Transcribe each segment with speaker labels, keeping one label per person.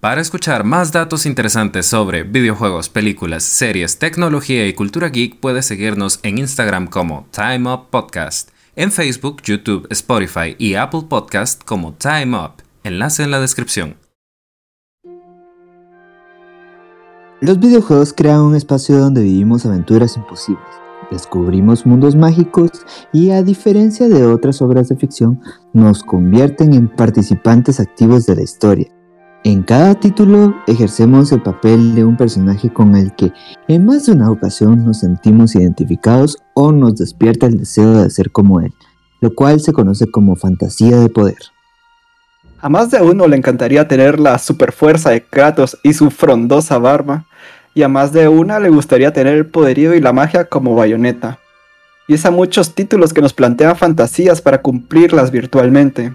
Speaker 1: Para escuchar más datos interesantes sobre videojuegos, películas, series, tecnología y cultura geek, puedes seguirnos en Instagram como Time Up Podcast, en Facebook, YouTube, Spotify y Apple Podcast como Time Up. Enlace en la descripción.
Speaker 2: Los videojuegos crean un espacio donde vivimos aventuras imposibles, descubrimos mundos mágicos y a diferencia de otras obras de ficción, nos convierten en participantes activos de la historia en cada título ejercemos el papel de un personaje con el que en más de una ocasión nos sentimos identificados o nos despierta el deseo de ser como él, lo cual se conoce como fantasía de poder.
Speaker 3: A más de uno le encantaría tener la superfuerza de Kratos y su frondosa barba, y a más de una le gustaría tener el poderío y la magia como Bayonetta. Y es a muchos títulos que nos plantean fantasías para cumplirlas virtualmente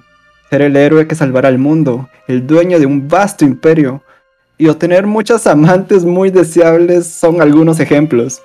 Speaker 3: ser el héroe que salvará al mundo, el dueño de un vasto imperio, y obtener muchas amantes muy deseables son algunos ejemplos.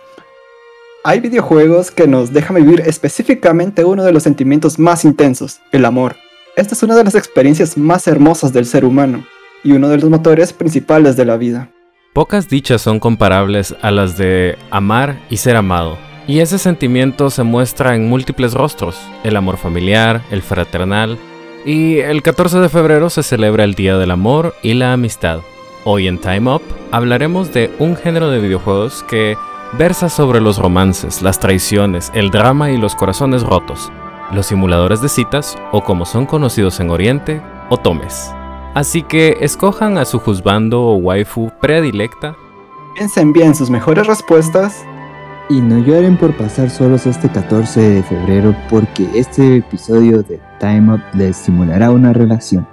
Speaker 3: Hay videojuegos que nos dejan vivir específicamente uno de los sentimientos más intensos, el amor. Esta es una de las experiencias más hermosas del ser humano, y uno de los motores principales de la vida.
Speaker 1: Pocas dichas son comparables a las de amar y ser amado. Y ese sentimiento se muestra en múltiples rostros, el amor familiar, el fraternal, y el 14 de febrero se celebra el Día del Amor y la Amistad. Hoy en Time Up hablaremos de un género de videojuegos que versa sobre los romances, las traiciones, el drama y los corazones rotos, los simuladores de citas o como son conocidos en Oriente, otomes. Así que escojan a su juzbando o waifu predilecta.
Speaker 3: Piensen bien sus mejores respuestas
Speaker 2: y no lloren por pasar solos este 14 de febrero porque este episodio de Time Up les simulará una relación.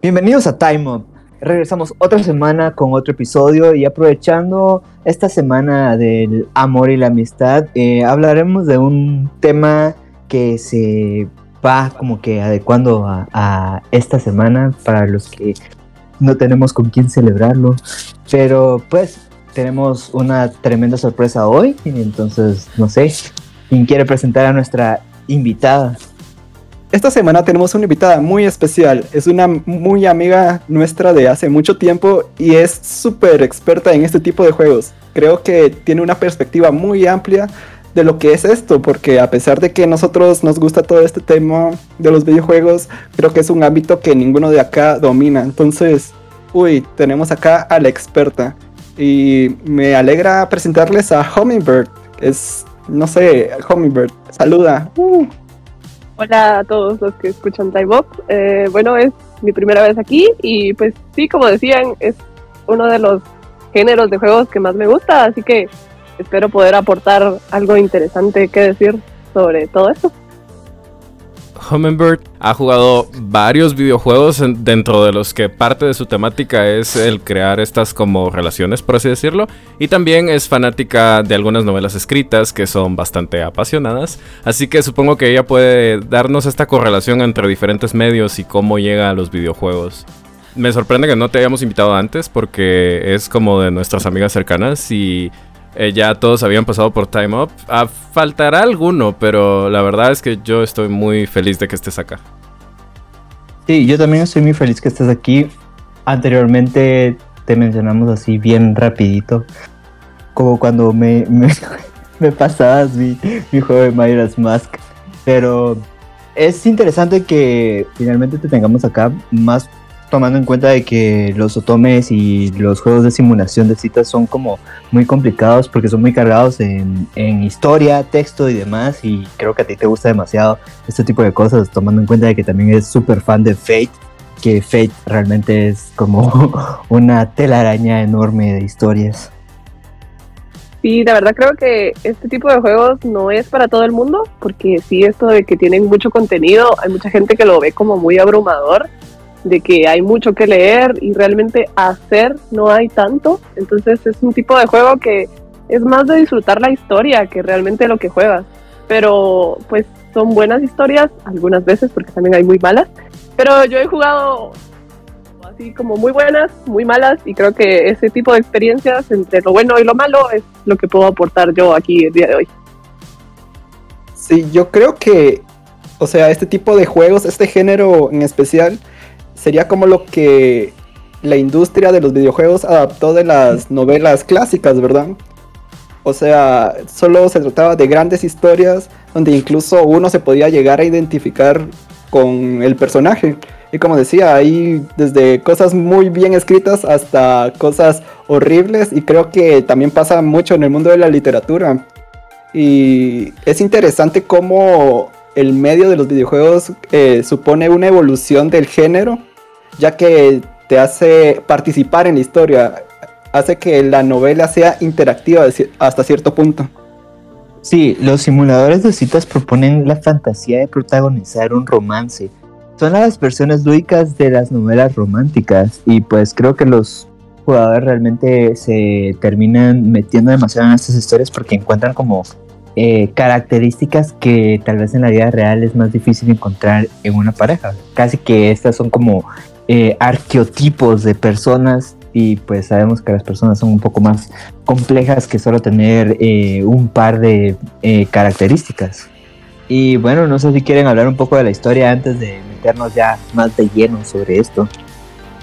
Speaker 2: Bienvenidos a Time Up. Regresamos otra semana con otro episodio y aprovechando esta semana del amor y la amistad, eh, hablaremos de un tema que se va como que adecuando a, esta semana para los que no tenemos con quién celebrarlo. Pero pues tenemos una tremenda sorpresa hoy, entonces no sé, ¿quién quiere presentar a nuestra invitada?
Speaker 3: Esta semana tenemos una invitada muy especial, es una muy amiga nuestra de hace mucho tiempo y es súper experta en este tipo de juegos. Creo que tiene una perspectiva muy amplia de lo que es esto, porque a pesar de que nosotros nos gusta todo este tema de los videojuegos, creo que es un ámbito que ninguno de acá domina. Entonces, uy, tenemos acá a la experta. Y me alegra presentarles a Hummingbird. Es, no sé, Hummingbird. Saluda. Uh.
Speaker 4: Hola a todos los que escuchan Time Up. Eh, bueno, es mi primera vez aquí y pues sí, como decían, es uno de los géneros de juegos que más me gusta, así que espero poder aportar algo interesante que decir sobre todo esto.
Speaker 1: Hummingbird ha jugado varios videojuegos dentro de los que parte de su temática es el crear estas como relaciones, por así decirlo. Y también es fanática de algunas novelas escritas que son bastante apasionadas. Así que supongo que ella puede darnos esta correlación entre diferentes medios y cómo llega a los videojuegos. Me sorprende que no te hayamos invitado antes porque es como de nuestras amigas cercanas y eh, ya todos habían pasado por Time Up. Ah, faltará alguno, pero la verdad es que yo estoy muy feliz de que estés acá.
Speaker 2: Sí, yo también estoy muy feliz que estés aquí. Anteriormente te mencionamos así bien rapidito, como cuando me, me, me pasabas mi, mi juego de Majora's Mask, pero es interesante que finalmente te tengamos acá, más tomando en cuenta de que los otomes y los juegos de simulación de citas son como muy complicados porque son muy cargados en, en, historia, texto y demás y creo que a ti te gusta demasiado este tipo de cosas tomando en cuenta de que también eres súper fan de Fate que Fate realmente es como una telaraña enorme de historias.
Speaker 4: Sí, la verdad creo que este tipo de juegos no es para todo el mundo, porque sí, esto de que tienen mucho contenido, hay mucha gente que lo ve como muy abrumador, de que hay mucho que leer y realmente hacer no hay tanto. Entonces es un tipo de juego que es más de disfrutar la historia que realmente lo que juegas. Pero pues son buenas historias, algunas veces, porque también hay muy malas. Pero yo he jugado así como muy buenas, muy malas, y creo que ese tipo de experiencias entre lo bueno y lo malo es lo que puedo aportar yo aquí el día de hoy.
Speaker 3: Sí, yo creo que, o sea, este tipo de juegos, este género en especial, sería como lo que la industria de los videojuegos adaptó de las novelas clásicas, ¿verdad? O sea, solo se trataba de grandes historias donde incluso uno se podía llegar a identificar con el personaje. Y como decía, hay desde cosas muy bien escritas hasta cosas horribles y creo que también pasa mucho en el mundo de la literatura. Y es interesante cómo el medio de los videojuegos eh, supone una evolución del género, ya que te hace participar en la historia, hace que la novela sea interactiva hasta cierto punto.
Speaker 2: Sí, los simuladores de citas proponen la fantasía de protagonizar un romance. Son las versiones lúdicas de las novelas románticas y pues creo que los jugadores realmente se terminan metiendo demasiado en estas historias porque encuentran como eh, características que tal vez en la vida real es más difícil encontrar en una pareja. Casi que estas son como eh, arqueotipos de personas y pues sabemos que las personas son un poco más complejas que solo tener eh, un par de eh, características. Y bueno, no sé si quieren hablar un poco de la historia antes de meternos ya más de lleno sobre esto.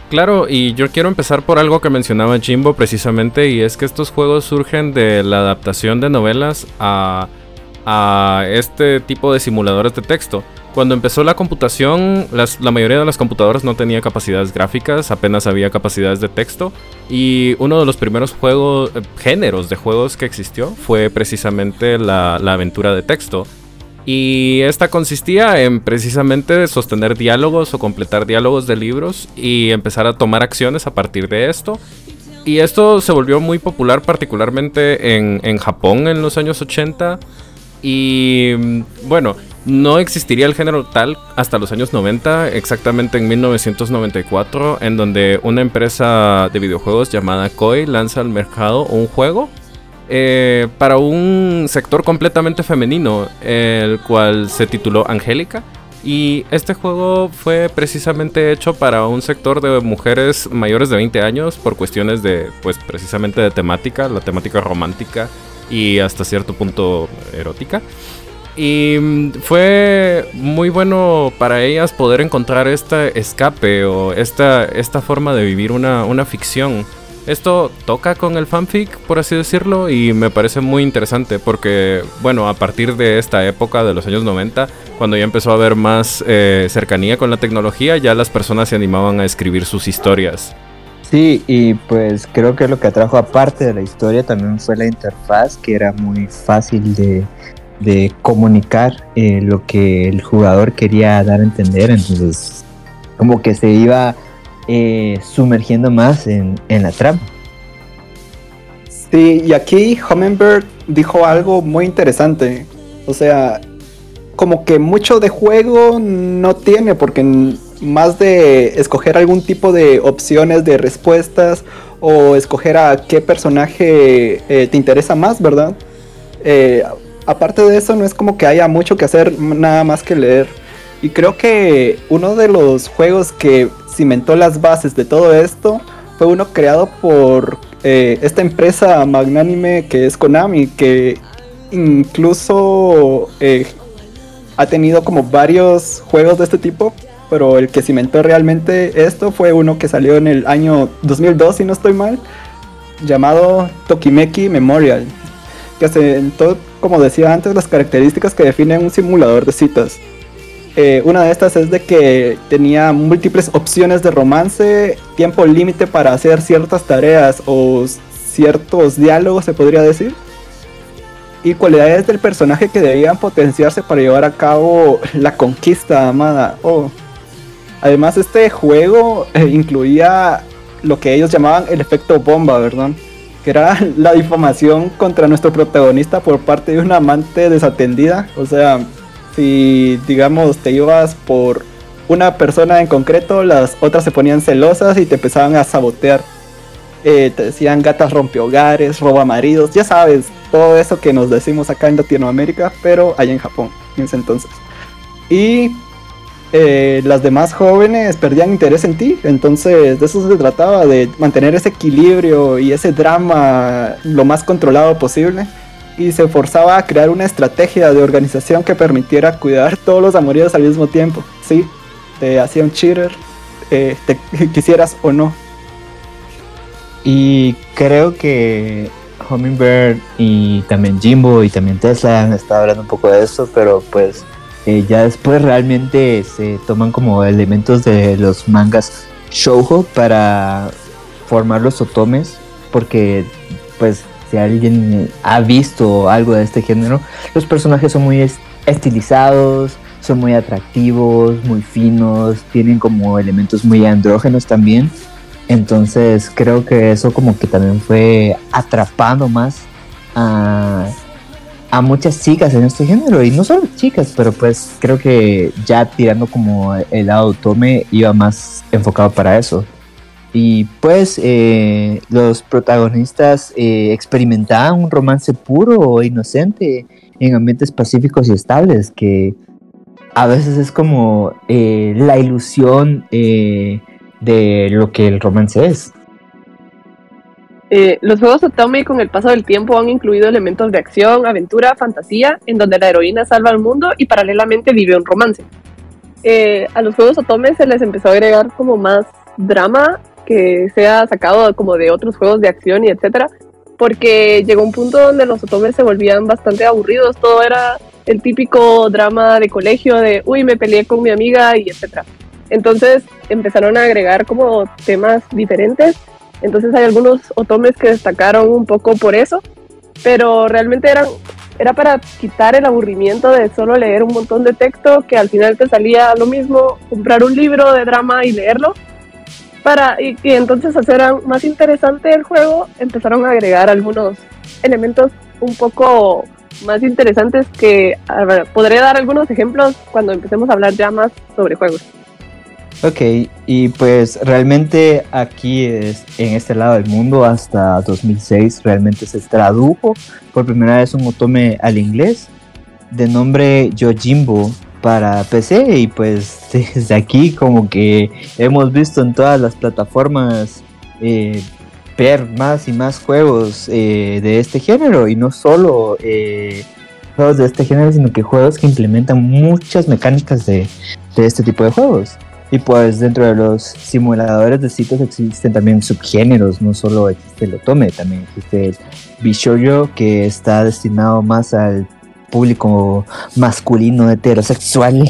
Speaker 1: Claro, y yo quiero empezar por algo que mencionaba Jimbo precisamente, y es que estos juegos surgen de la adaptación de novelas a, a este tipo de simuladores de texto. Cuando empezó la computación, la mayoría de las computadoras no tenía capacidades gráficas, apenas había capacidades de texto. Y uno de los primeros juegos, eh, géneros de juegos que existió fue precisamente la, aventura de texto. Y esta consistía en precisamente sostener diálogos o completar diálogos de libros y empezar a tomar acciones a partir de esto. Y esto se volvió muy popular particularmente en, en Japón en los años 80. Y mm, bueno, no existiría el género tal hasta los años 90, exactamente en 1994, en donde una empresa de videojuegos llamada Koi lanza al mercado un juego eh, para un sector completamente femenino, el cual se tituló Angélica. Y este juego fue precisamente hecho para un sector de mujeres mayores de 20 años por cuestiones de, pues precisamente de temática, la temática romántica y hasta cierto punto erótica. Y mm, fue muy bueno para ellas poder encontrar este escape o esta, esta forma de vivir una, una ficción. Esto toca con el fanfic, por así decirlo, y me parece muy interesante porque, bueno, a partir de esta época de los años 90, cuando ya empezó a haber más eh, cercanía con la tecnología, ya las personas se animaban a escribir sus historias.
Speaker 2: Sí, y pues creo que lo que atrajo aparte de la historia también fue la interfaz, que era muy fácil de, de comunicar eh, lo que el jugador quería dar a entender. Entonces, como que se iba eh, sumergiendo más en, en, la trama.
Speaker 3: Sí, y aquí Hummingbird dijo algo muy interesante. O sea, como que mucho de juego no tiene, porque más de escoger algún tipo de opciones de respuestas o escoger a qué personaje eh, te interesa más, ¿verdad? Eh, aparte de eso, no es como que haya mucho que hacer, nada más que leer. Y creo que uno de los juegos que cimentó las bases de todo esto fue uno creado por eh, esta empresa magnánime que es Konami, que incluso ha tenido como varios juegos de este tipo, pero el que cimentó realmente esto fue uno que salió en el año 2002, si no estoy mal, llamado Tokimeki Memorial, que asentó, como decía antes, las características que definen un simulador de citas. Eh, una de estas es de que tenía múltiples opciones de romance, tiempo límite para hacer ciertas tareas o ciertos diálogos, se podría decir. Y cualidades del personaje que debían potenciarse para llevar a cabo la conquista amada. Oh. Además, este juego eh, incluía lo que ellos llamaban el efecto bomba, ¿verdad? Que era la difamación contra nuestro protagonista por parte de una amante desatendida. O sea, si digamos te ibas por una persona en concreto, las otras se ponían celosas y te empezaban a sabotear. Eh, te decían gatas rompehogares, roba maridos, ya sabes, todo eso que nos decimos acá en Latinoamérica, pero allá en Japón, en ese entonces. Y eh, las demás jóvenes perdían interés en ti, entonces de eso se trataba, de mantener ese equilibrio y ese drama lo más controlado posible y se forzaba a crear una estrategia de organización que permitiera cuidar todos los amoríos al mismo tiempo. Sí, te hacía un cheater, eh, te quisieras o no.
Speaker 2: Y creo que Hummingbird y también Jimbo y también Tesla han estado hablando un poco de eso, pero pues eh, ya después realmente se toman como elementos de los mangas shoujo para formar los otomes, porque pues si alguien ha visto algo de este género, los personajes son muy estilizados, son muy atractivos, muy finos, tienen como elementos muy andrógenos también. Entonces creo que eso como que también fue atrapando más a, a muchas chicas en este género. Y no solo chicas, pero pues creo que ya tirando como el lado tome iba más enfocado para eso. Y pues eh, los protagonistas eh, experimentaban un romance puro o inocente en ambientes pacíficos y estables, que a veces es como eh, la ilusión de lo que el romance es.
Speaker 4: Los juegos Otome con el paso del tiempo han incluido elementos de acción, aventura, fantasía, en donde la heroína salva al mundo y paralelamente vive un romance. a los juegos Otome se les empezó a agregar como más drama que sea sacado como de otros juegos de acción y etcétera, porque llegó un punto donde los otomes se volvían bastante aburridos, todo era el típico drama de colegio de, uy, me peleé con mi amiga y etcétera. Entonces empezaron a agregar como temas diferentes, entonces hay algunos otomes que destacaron un poco por eso, pero realmente eran era para quitar el aburrimiento de solo leer un montón de texto que al final te salía lo mismo comprar un libro de drama y leerlo para y, entonces hacer más interesante el juego, empezaron a agregar algunos elementos un poco más interesantes que podré dar algunos ejemplos cuando empecemos a hablar ya más sobre juegos.
Speaker 2: Ok, y pues realmente aquí es, en este lado del mundo hasta 2006 realmente se tradujo por primera vez un otome al inglés de nombre Yojimbo para PC y pues desde aquí como que hemos visto en todas las plataformas eh, ver más y más juegos eh, de este género y no solo eh, juegos de este género sino que juegos que implementan muchas mecánicas de, de, este tipo de juegos y pues dentro de los simuladores de sitios existen también subgéneros no solo existe el otome también existe el Bishoyo que está destinado más al público masculino heterosexual.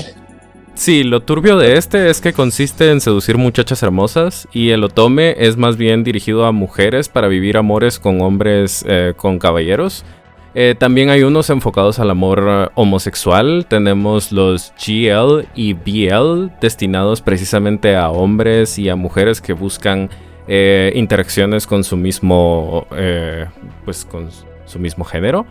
Speaker 1: Sí, lo turbio de este es que consiste en seducir muchachas hermosas y el otome es más bien dirigido a mujeres para vivir amores con hombres, eh, con caballeros. Eh, también hay unos enfocados al amor eh, homosexual. Tenemos los GL y BL destinados precisamente a hombres y a mujeres que buscan interacciones con su mismo, pues con su mismo género.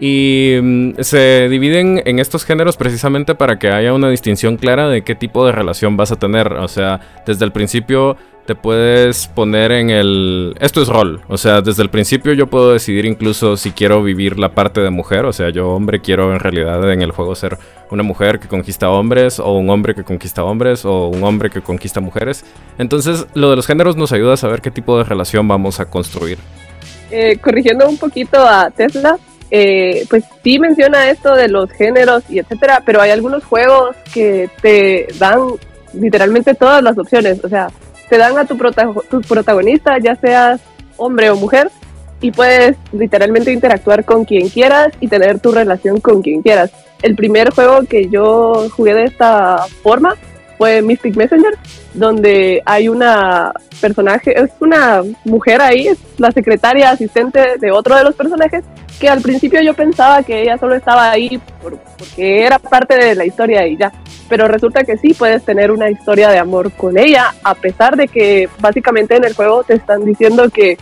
Speaker 1: Y mm, se dividen en estos géneros precisamente para que haya una distinción clara de qué tipo de relación vas a tener. O sea, desde el principio te puedes poner en el... Esto es rol. O sea, desde el principio yo puedo decidir incluso si quiero vivir la parte de mujer. O sea, yo hombre quiero en realidad en el juego ser una mujer que conquista hombres o un hombre que conquista hombres o un hombre que conquista mujeres. Entonces, lo de los géneros nos ayuda a saber qué tipo de relación vamos a construir.
Speaker 4: Eh, corrigiendo un poquito a Tesla, eh, pues sí menciona esto de los géneros y etcétera, pero hay algunos juegos que te dan literalmente todas las opciones. O sea, te dan a tu, tu protagonista, ya seas hombre o mujer, y puedes literalmente interactuar con quien quieras y tener tu relación con quien quieras. El primer juego que yo jugué de esta forma fue Mystic Messenger, donde hay una personaje, es una mujer ahí, es la secretaria asistente de otro de los personajes, que al principio yo pensaba que ella solo estaba ahí porque era parte de la historia y ya. Pero resulta que sí puedes tener una historia de amor con ella, a pesar de que básicamente en el juego te están diciendo que,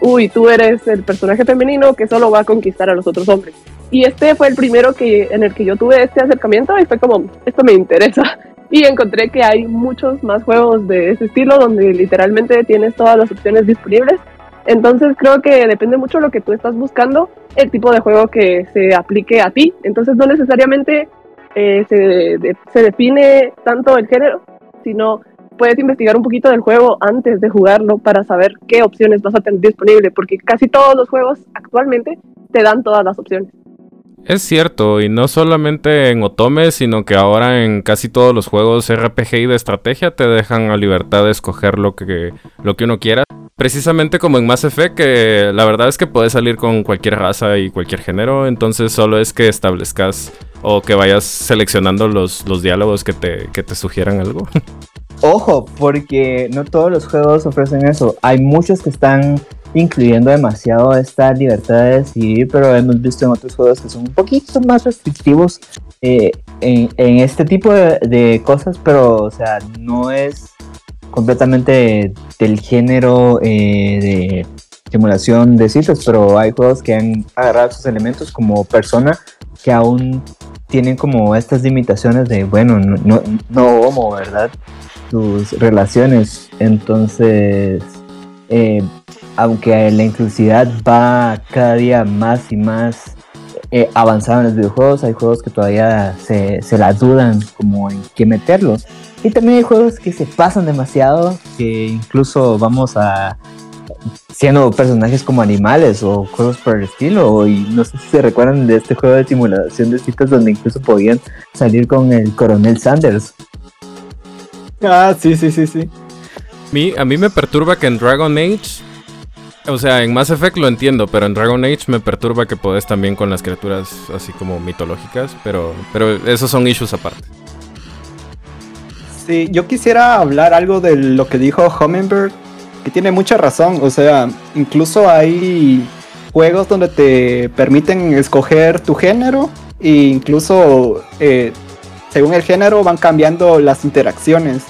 Speaker 4: uy, tú eres el personaje femenino que solo va a conquistar a los otros hombres. Y este fue el primero que, en el que yo tuve este acercamiento y fue como, esto me interesa. Y encontré que hay muchos más juegos de ese estilo donde literalmente tienes todas las opciones disponibles. Entonces creo que depende mucho de lo que tú estás buscando, el tipo de juego que se aplique a ti. Entonces no necesariamente eh, se, se define tanto el género, sino puedes investigar un poquito del juego antes de jugarlo para saber qué opciones vas a tener disponible, porque casi todos los juegos actualmente te dan todas las opciones.
Speaker 1: Es cierto, y no solamente en Otome, sino que ahora en casi todos los juegos RPG y de estrategia te dejan a libertad de escoger lo que, lo que uno quiera. Precisamente como en Mass Effect, que la verdad es que puedes salir con cualquier raza y cualquier género, entonces solo es que establezcas o que vayas seleccionando los, los diálogos que te, que te sugieran algo.
Speaker 2: Ojo, porque no todos los juegos ofrecen eso. Hay muchos que están incluyendo demasiado esta libertad de decidir, pero hemos visto en otros juegos que son un poquito más restrictivos eh, en, este tipo de, cosas, pero o sea, no es completamente del género eh, de simulación de sitios, pero hay juegos que han agarrado esos elementos como persona que aún tienen como estas limitaciones de, bueno, no, no, no homo, ¿verdad? Sus relaciones. Entonces, eh, aunque la inclusividad va cada día más y más eh, avanzada en los videojuegos, hay juegos que todavía se, la dudan como en qué meterlos. Y también hay juegos que se pasan demasiado, que incluso vamos a siendo personajes como animales o juegos por el estilo. Y no sé si se recuerdan de este juego de simulación de citas donde incluso podían salir con el coronel Sanders.
Speaker 3: Ah, sí, sí, sí, sí.
Speaker 1: a mí me perturba que en Dragon Age o sea, en Mass Effect lo entiendo, pero en Dragon Age me perturba que podés también con las criaturas así como mitológicas, pero, pero esos son issues aparte.
Speaker 3: Sí, yo quisiera hablar algo de lo que dijo Hummingbird, que tiene mucha razón. O sea, incluso hay juegos donde te permiten escoger tu género e incluso eh, según el género van cambiando las interacciones.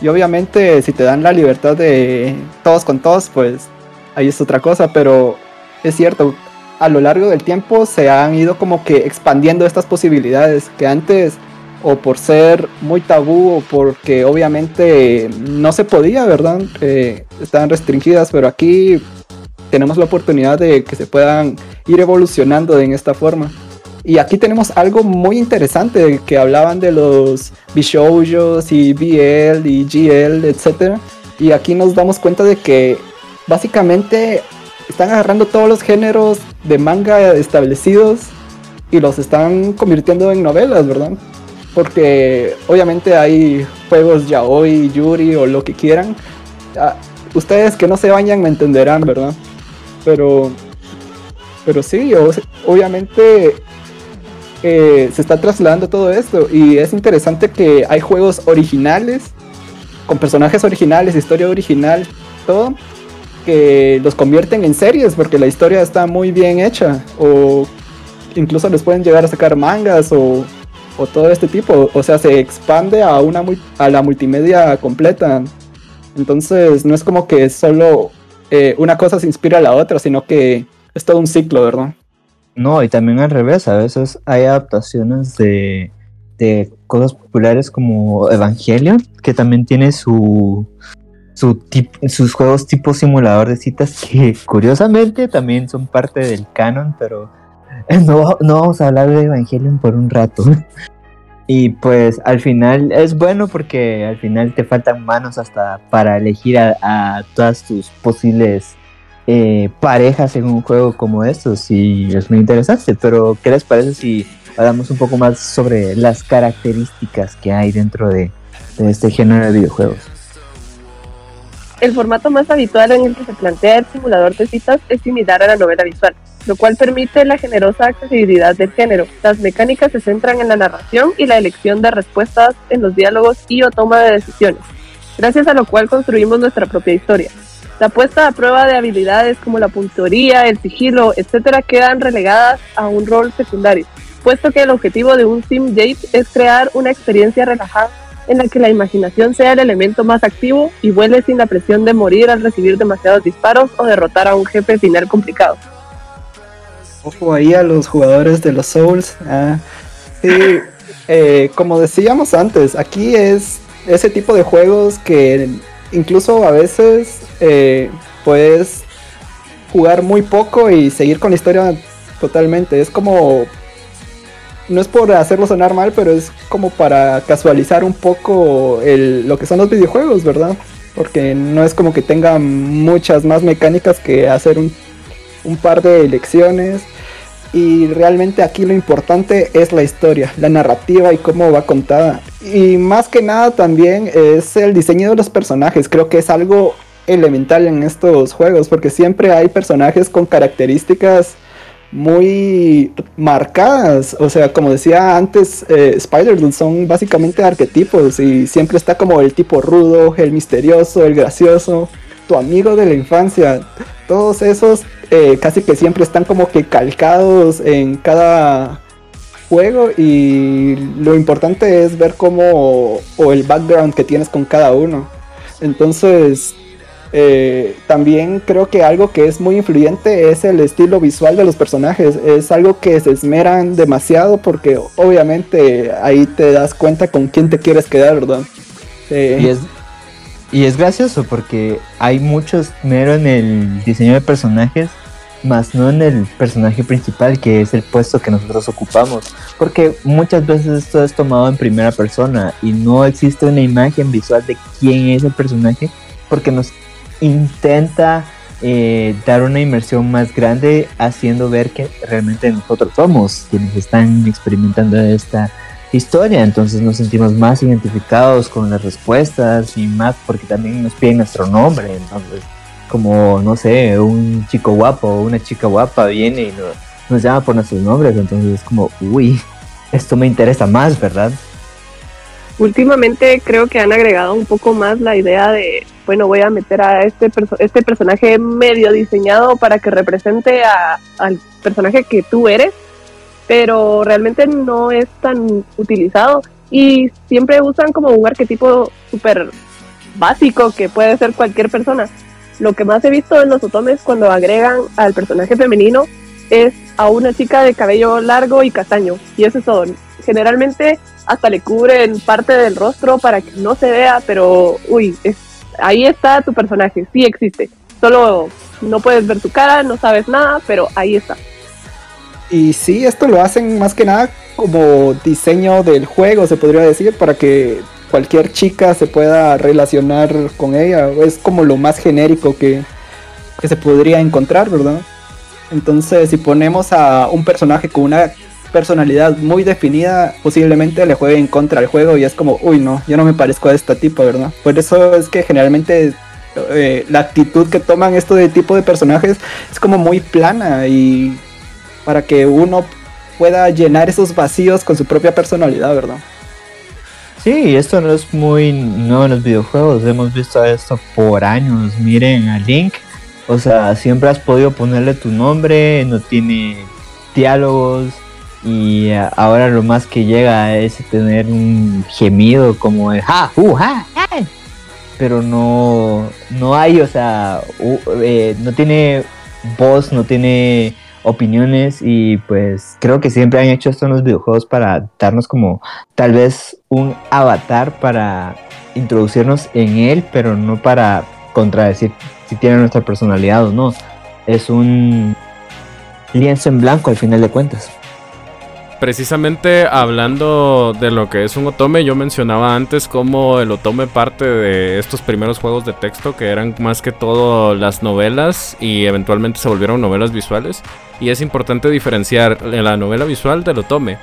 Speaker 3: Y obviamente si te dan la libertad de todos con todos, pues ahí es otra cosa, pero es cierto, a lo largo del tiempo se han ido como que expandiendo estas posibilidades que antes o por ser muy tabú o porque obviamente no se podía, ¿verdad? Eh, estaban restringidas, pero aquí tenemos la oportunidad de que se puedan ir evolucionando en esta forma. Y aquí tenemos algo muy interesante que hablaban de los bishoujos y BL y GL, etc. Y aquí nos damos cuenta de que básicamente están agarrando todos los géneros de manga establecidos y los están convirtiendo en novelas, ¿verdad? Porque obviamente hay juegos yaoi, yuri o lo que quieran. Ah, ustedes que no se bañan me entenderán, ¿verdad? Pero, pero sí, obviamente eh, se está trasladando todo esto y es interesante que hay juegos originales con personajes originales, historia original, todo, que los convierten en series porque la historia está muy bien hecha o incluso les pueden llegar a sacar mangas o, todo este tipo, o sea, se expande a una a la multimedia completa. Entonces, no es como que solo eh, una cosa se inspira a la otra, sino que es todo un ciclo, ¿verdad?
Speaker 2: No, y también al revés, a veces hay adaptaciones de, de cosas populares como Evangelion, que también tiene su, sus juegos tipo simulador de citas que curiosamente también son parte del canon, pero no, no vamos a hablar de Evangelion por un rato. Y pues al final es bueno porque al final te faltan manos hasta para elegir a, todas tus posibles eh, parejas en un juego como estos y es muy interesante. Pero ¿qué les parece si hablamos un poco más sobre las características que hay dentro de de este género de videojuegos.
Speaker 4: El formato más habitual en el que se plantea el simulador de citas es similar a la novela visual, lo cual permite la generosa accesibilidad del género. Las mecánicas se centran en la narración y la elección de respuestas en los diálogos y o toma de decisiones, gracias a lo cual construimos nuestra propia historia. La puesta a prueba de habilidades como la puntería, el sigilo, etcétera, quedan relegadas a un rol secundario, puesto que el objetivo de un sim date es crear una experiencia relajada en la que la imaginación sea el elemento más activo y vuele sin la presión de morir al recibir demasiados disparos o derrotar a un jefe final complicado.
Speaker 3: Ojo ahí a los jugadores de los Souls. Ah, sí, eh, como decíamos antes, aquí es ese tipo de juegos que incluso a veces eh, puedes jugar muy poco y seguir con la historia totalmente. Es como no es por hacerlo sonar mal, pero es como para casualizar un poco lo que son los videojuegos, ¿verdad? Porque no es como que tenga muchas más mecánicas que hacer un, un par de elecciones. Y realmente aquí lo importante es la historia, la narrativa y cómo va contada. Y más que nada también es el diseño de los personajes. Creo que es algo elemental en estos juegos, porque siempre hay personajes con características muy marcadas. O sea, como decía antes, eh, Spider-Man son básicamente arquetipos y siempre está como el tipo rudo, el misterioso, el gracioso, tu amigo de la infancia. Todos esos eh, casi que siempre están como que calcados en cada juego y lo importante es ver cómo o el background que tienes con cada uno. Entonces, eh, también creo que algo que es muy influyente es el estilo visual de los personajes. Es algo que se esmeran demasiado porque obviamente ahí te das cuenta con quién te quieres quedar, ¿verdad?
Speaker 2: Y, es, y es gracioso porque hay mucho esmero en el diseño de personajes, más no en el personaje principal que es el puesto que nosotros ocupamos. Porque muchas veces esto es tomado en primera persona y no existe una imagen visual de quién es el personaje porque nos intenta eh, dar una inmersión más grande haciendo ver que realmente nosotros somos quienes están experimentando esta historia, entonces nos sentimos más identificados con las respuestas y más porque también nos piden nuestro nombre, entonces como no sé, un chico guapo o una chica guapa viene y nos, nos llama por nuestros nombres, entonces es como, uy, esto me interesa más, ¿verdad?
Speaker 4: Últimamente creo que han agregado un poco más la idea de, bueno, voy a meter a este, este personaje medio diseñado para que represente al personaje que tú eres, pero realmente no es tan utilizado y siempre usan como un arquetipo súper básico que puede ser cualquier persona. Lo que más he visto en los otomes cuando agregan al personaje femenino es a una chica de cabello largo y castaño, y eso es todo. Generalmente hasta le cubren parte del rostro para que no se vea, pero uy, ahí está tu personaje, sí existe. Solo no puedes ver tu cara, no sabes nada, pero ahí está.
Speaker 3: Y sí, esto lo hacen más que nada como diseño del juego, se podría decir, para que cualquier chica se pueda relacionar con ella. Es como lo más genérico que, que se podría encontrar, ¿verdad? Entonces, si ponemos a un personaje con una personalidad muy definida, posiblemente le juegue en contra al juego y es como, uy, no, yo no me parezco a esta tipo, ¿verdad? Por eso es que generalmente eh, la actitud que toman esto de tipo de personajes es como muy plana y para que uno pueda llenar esos vacíos con su propia personalidad, ¿verdad?
Speaker 2: Sí, esto no es muy nuevo en los videojuegos, hemos visto esto por años, miren a Link, o sea, siempre has podido ponerle tu nombre, no tiene diálogos, y ahora lo más que llega es tener un gemido como de ja, uh, ja, pero no, no hay, o sea, eh, no tiene voz, no tiene opiniones y pues creo que siempre han hecho esto en los videojuegos para darnos como tal vez un avatar para introducirnos en él, pero no para contradecir si tiene nuestra personalidad o no. Es un lienzo en blanco al final de cuentas
Speaker 1: precisamente hablando de lo que es un otome, yo mencionaba antes cómo el otome parte de estos primeros juegos de texto que eran más que todo las novelas y eventualmente se volvieron novelas visuales. Y es importante diferenciar la novela visual del otome.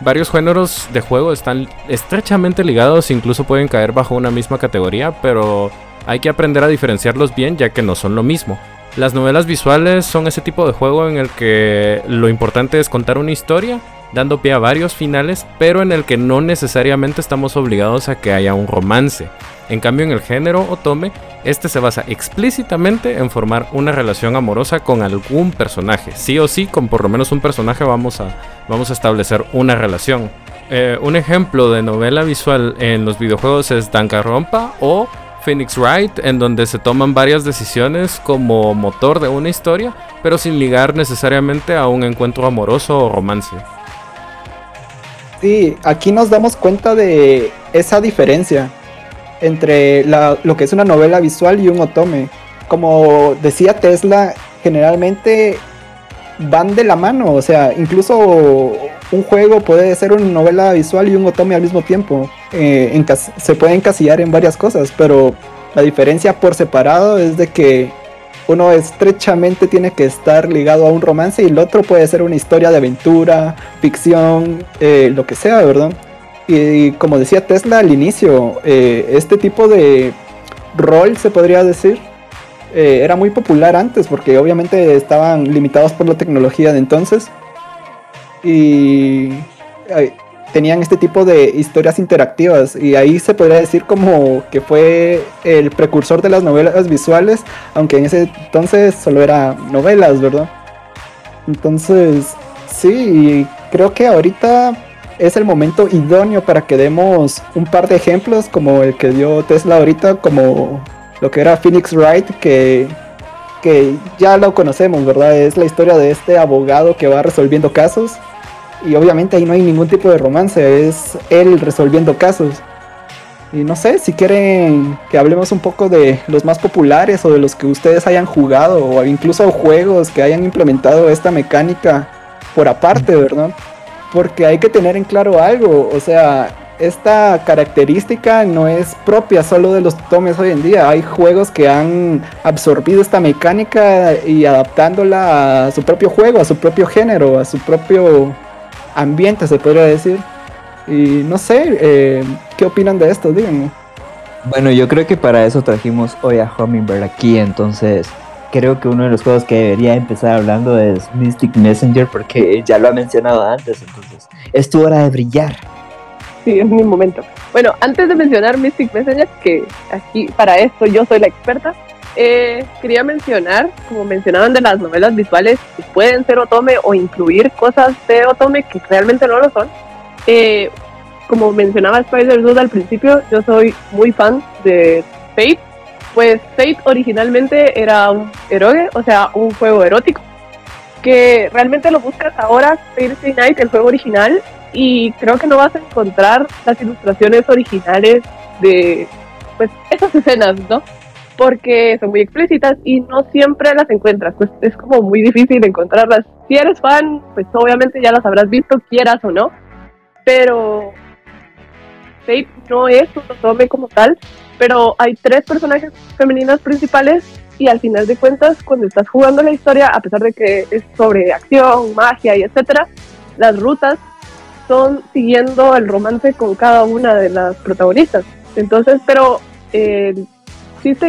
Speaker 1: varios géneros de juego están estrechamente ligados, incluso pueden caer bajo una misma categoría, pero hay que aprender a diferenciarlos bien ya que no son lo mismo. Las novelas visuales son ese tipo de juego en el que lo importante es contar una historia, dando pie a varios finales, pero en el que no necesariamente estamos obligados a que haya un romance. En cambio, en el género otome, este se basa explícitamente en formar una relación amorosa con algún personaje. Sí o sí, con por lo menos un personaje vamos a, vamos a establecer una relación. Eh, un ejemplo de novela visual en los videojuegos es Danganronpa o Phoenix Wright, en donde se toman varias decisiones como motor de una historia, pero sin ligar necesariamente a un encuentro amoroso o romance.
Speaker 3: Sí, aquí nos damos cuenta de esa diferencia entre lo que es una novela visual y un otome. Como decía Tesla, generalmente van de la mano, o sea, incluso un juego puede ser una novela visual y un otome al mismo tiempo. Eh, se puede encasillar en varias cosas, pero la diferencia por separado es de que uno estrechamente tiene que estar ligado a un romance y el otro puede ser una historia de aventura, ficción, eh, lo que sea, ¿verdad? Y, como decía Tesla al inicio, eh, este tipo de rol, se podría decir, eh, era muy popular antes porque obviamente estaban limitados por la tecnología de entonces. Y tenían este tipo de historias interactivas y ahí se podría decir como que fue el precursor de las novelas visuales, aunque en ese entonces solo eran novelas, ¿verdad? Entonces, sí, creo que ahorita es el momento idóneo para que demos un par de ejemplos como el que dio Tesla ahorita, como lo que era Phoenix Wright, que, que ya lo conocemos, ¿verdad? Es la historia de este abogado que va resolviendo casos. Y obviamente ahí no hay ningún tipo de romance, es él resolviendo casos. Y no sé, si quieren que hablemos un poco de los más populares o de los que ustedes hayan jugado o incluso juegos que hayan implementado esta mecánica por aparte, ¿verdad? porque hay que tener en claro algo, o sea, esta característica no es propia solo de los tomes hoy en día. Hay juegos que han absorbido esta mecánica y adaptándola a su propio juego, a su propio género, a su propio ambiente, se podría decir. Y no sé, eh, ¿qué opinan de esto? Díganme.
Speaker 2: Bueno, yo creo que para eso trajimos hoy a Hummingbird aquí, entonces creo que uno de los juegos que debería empezar hablando es Mystic Messenger porque ya lo ha mencionado antes, entonces es tu hora de brillar.
Speaker 4: Sí, es mi momento. Bueno, antes de mencionar Mystic Messenger, que aquí para esto yo soy la experta, eh, quería mencionar, como mencionaban de las novelas visuales, que pueden ser otome o incluir cosas de otome que realmente no lo son. Eh, como mencionaba Spider Dude al principio, yo soy muy fan de Fate pues Fate originalmente era un eroge, o sea, un juego erótico, que realmente lo buscas ahora, Thursday Night, el juego original, y creo que no vas a encontrar las ilustraciones originales de pues esas escenas, ¿no? Porque son muy explícitas y no siempre las encuentras, pues es como muy difícil encontrarlas. Si eres fan, pues obviamente ya las habrás visto, quieras o no, pero Fate no es un tome como tal, pero hay tres personajes femeninas principales y al final de cuentas, cuando estás jugando la historia, a pesar de que es sobre acción, magia y etcétera, las rutas son siguiendo el romance con cada una de las protagonistas. Entonces, pero el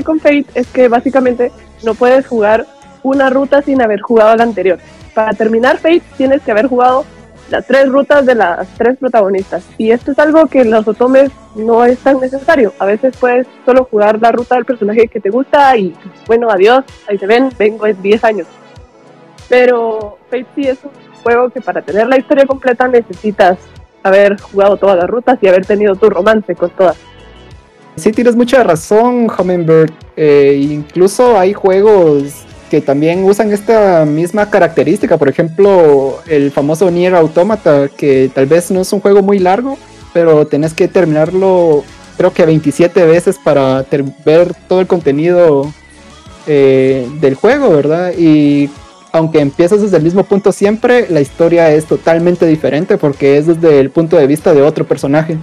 Speaker 4: con Fate es que básicamente no puedes jugar una ruta sin haber jugado la anterior. Para terminar Fate tienes que haber jugado las tres rutas de las tres protagonistas. Y esto es algo que en los otomes no es tan necesario. A veces puedes solo jugar la ruta del personaje que te gusta y bueno, adiós, ahí se ven, vengo en 10 años. Pero Fate sí es un juego que para tener la historia completa necesitas haber jugado todas las rutas y haber tenido tu romance con todas.
Speaker 3: Sí, tienes mucha razón, Hummingbird. Eh, incluso hay juegos que también usan esta misma característica. Por ejemplo, el famoso Nier Automata, que tal vez no es un juego muy largo, pero tenés que terminarlo creo que 27 veces para ver todo el contenido eh, del juego, ¿verdad? Y aunque empiezas desde el mismo punto siempre, la historia es totalmente diferente porque es desde el punto de vista de otro personaje.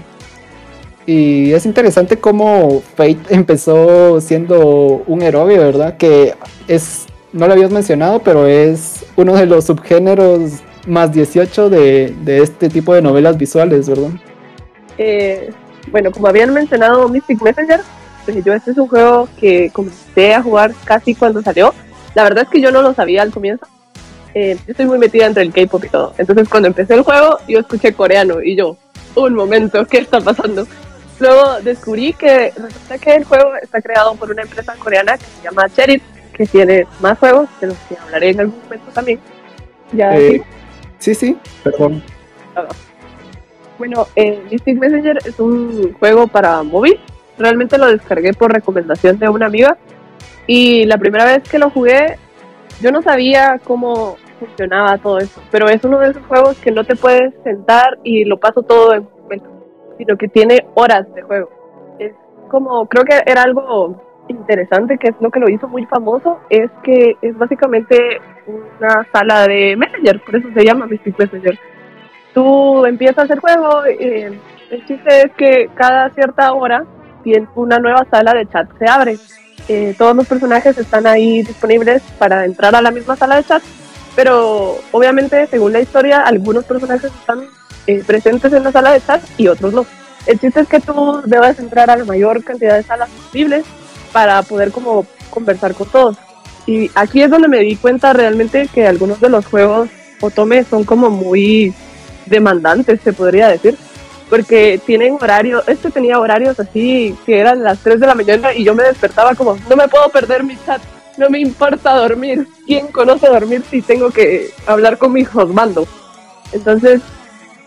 Speaker 3: Y es interesante cómo Fate empezó siendo un héroe, ¿verdad? Que es no lo habías mencionado, pero es uno de los subgéneros más 18 de, de este tipo de novelas visuales, ¿verdad?
Speaker 4: Eh, bueno, como habían mencionado Mystic Messenger, pues yo este es un juego que comencé a jugar casi cuando salió. La verdad es que yo no lo sabía al comienzo. Eh, yo estoy muy metida entre el K-pop y todo. Entonces cuando empecé el juego yo escuché coreano y yo, un momento, ¿qué está pasando? Luego descubrí que resulta que el juego está creado por una empresa coreana que se llama Cherry, que tiene más juegos, de los que hablaré en algún momento también. Ya,
Speaker 3: Eh, sí, sí, perdón.
Speaker 4: Bueno, eh, Mystic Messenger es un juego para móvil. Realmente lo descargué por recomendación de una amiga. Y la primera vez que lo jugué, yo no sabía cómo funcionaba todo eso. Pero es uno de esos juegos que no te puedes sentar y lo paso todo en sino que tiene horas de juego. Es como, creo que era algo interesante, que es lo que lo hizo muy famoso, es que es básicamente una sala de Messenger, por eso se llama Mystic Messenger tú empiezas el juego, eh, el chiste es que cada cierta hora una nueva sala de chat se abre. Eh, todos los personajes están ahí disponibles para entrar a la misma sala de chat, pero obviamente según la historia algunos personajes están eh, presentes en la sala de chat y otros no. El chiste es que tú debes entrar a la mayor cantidad de salas posibles para poder como conversar con todos. Y aquí es donde me di cuenta realmente que algunos de los juegos Otome son como muy demandantes, se podría decir, porque tienen horario, este tenía horarios así que eran las 3 de la mañana y yo me despertaba como, no me puedo perder mi chat, no me importa dormir, ¿quién conoce dormir si tengo que hablar con mi husbando? Entonces,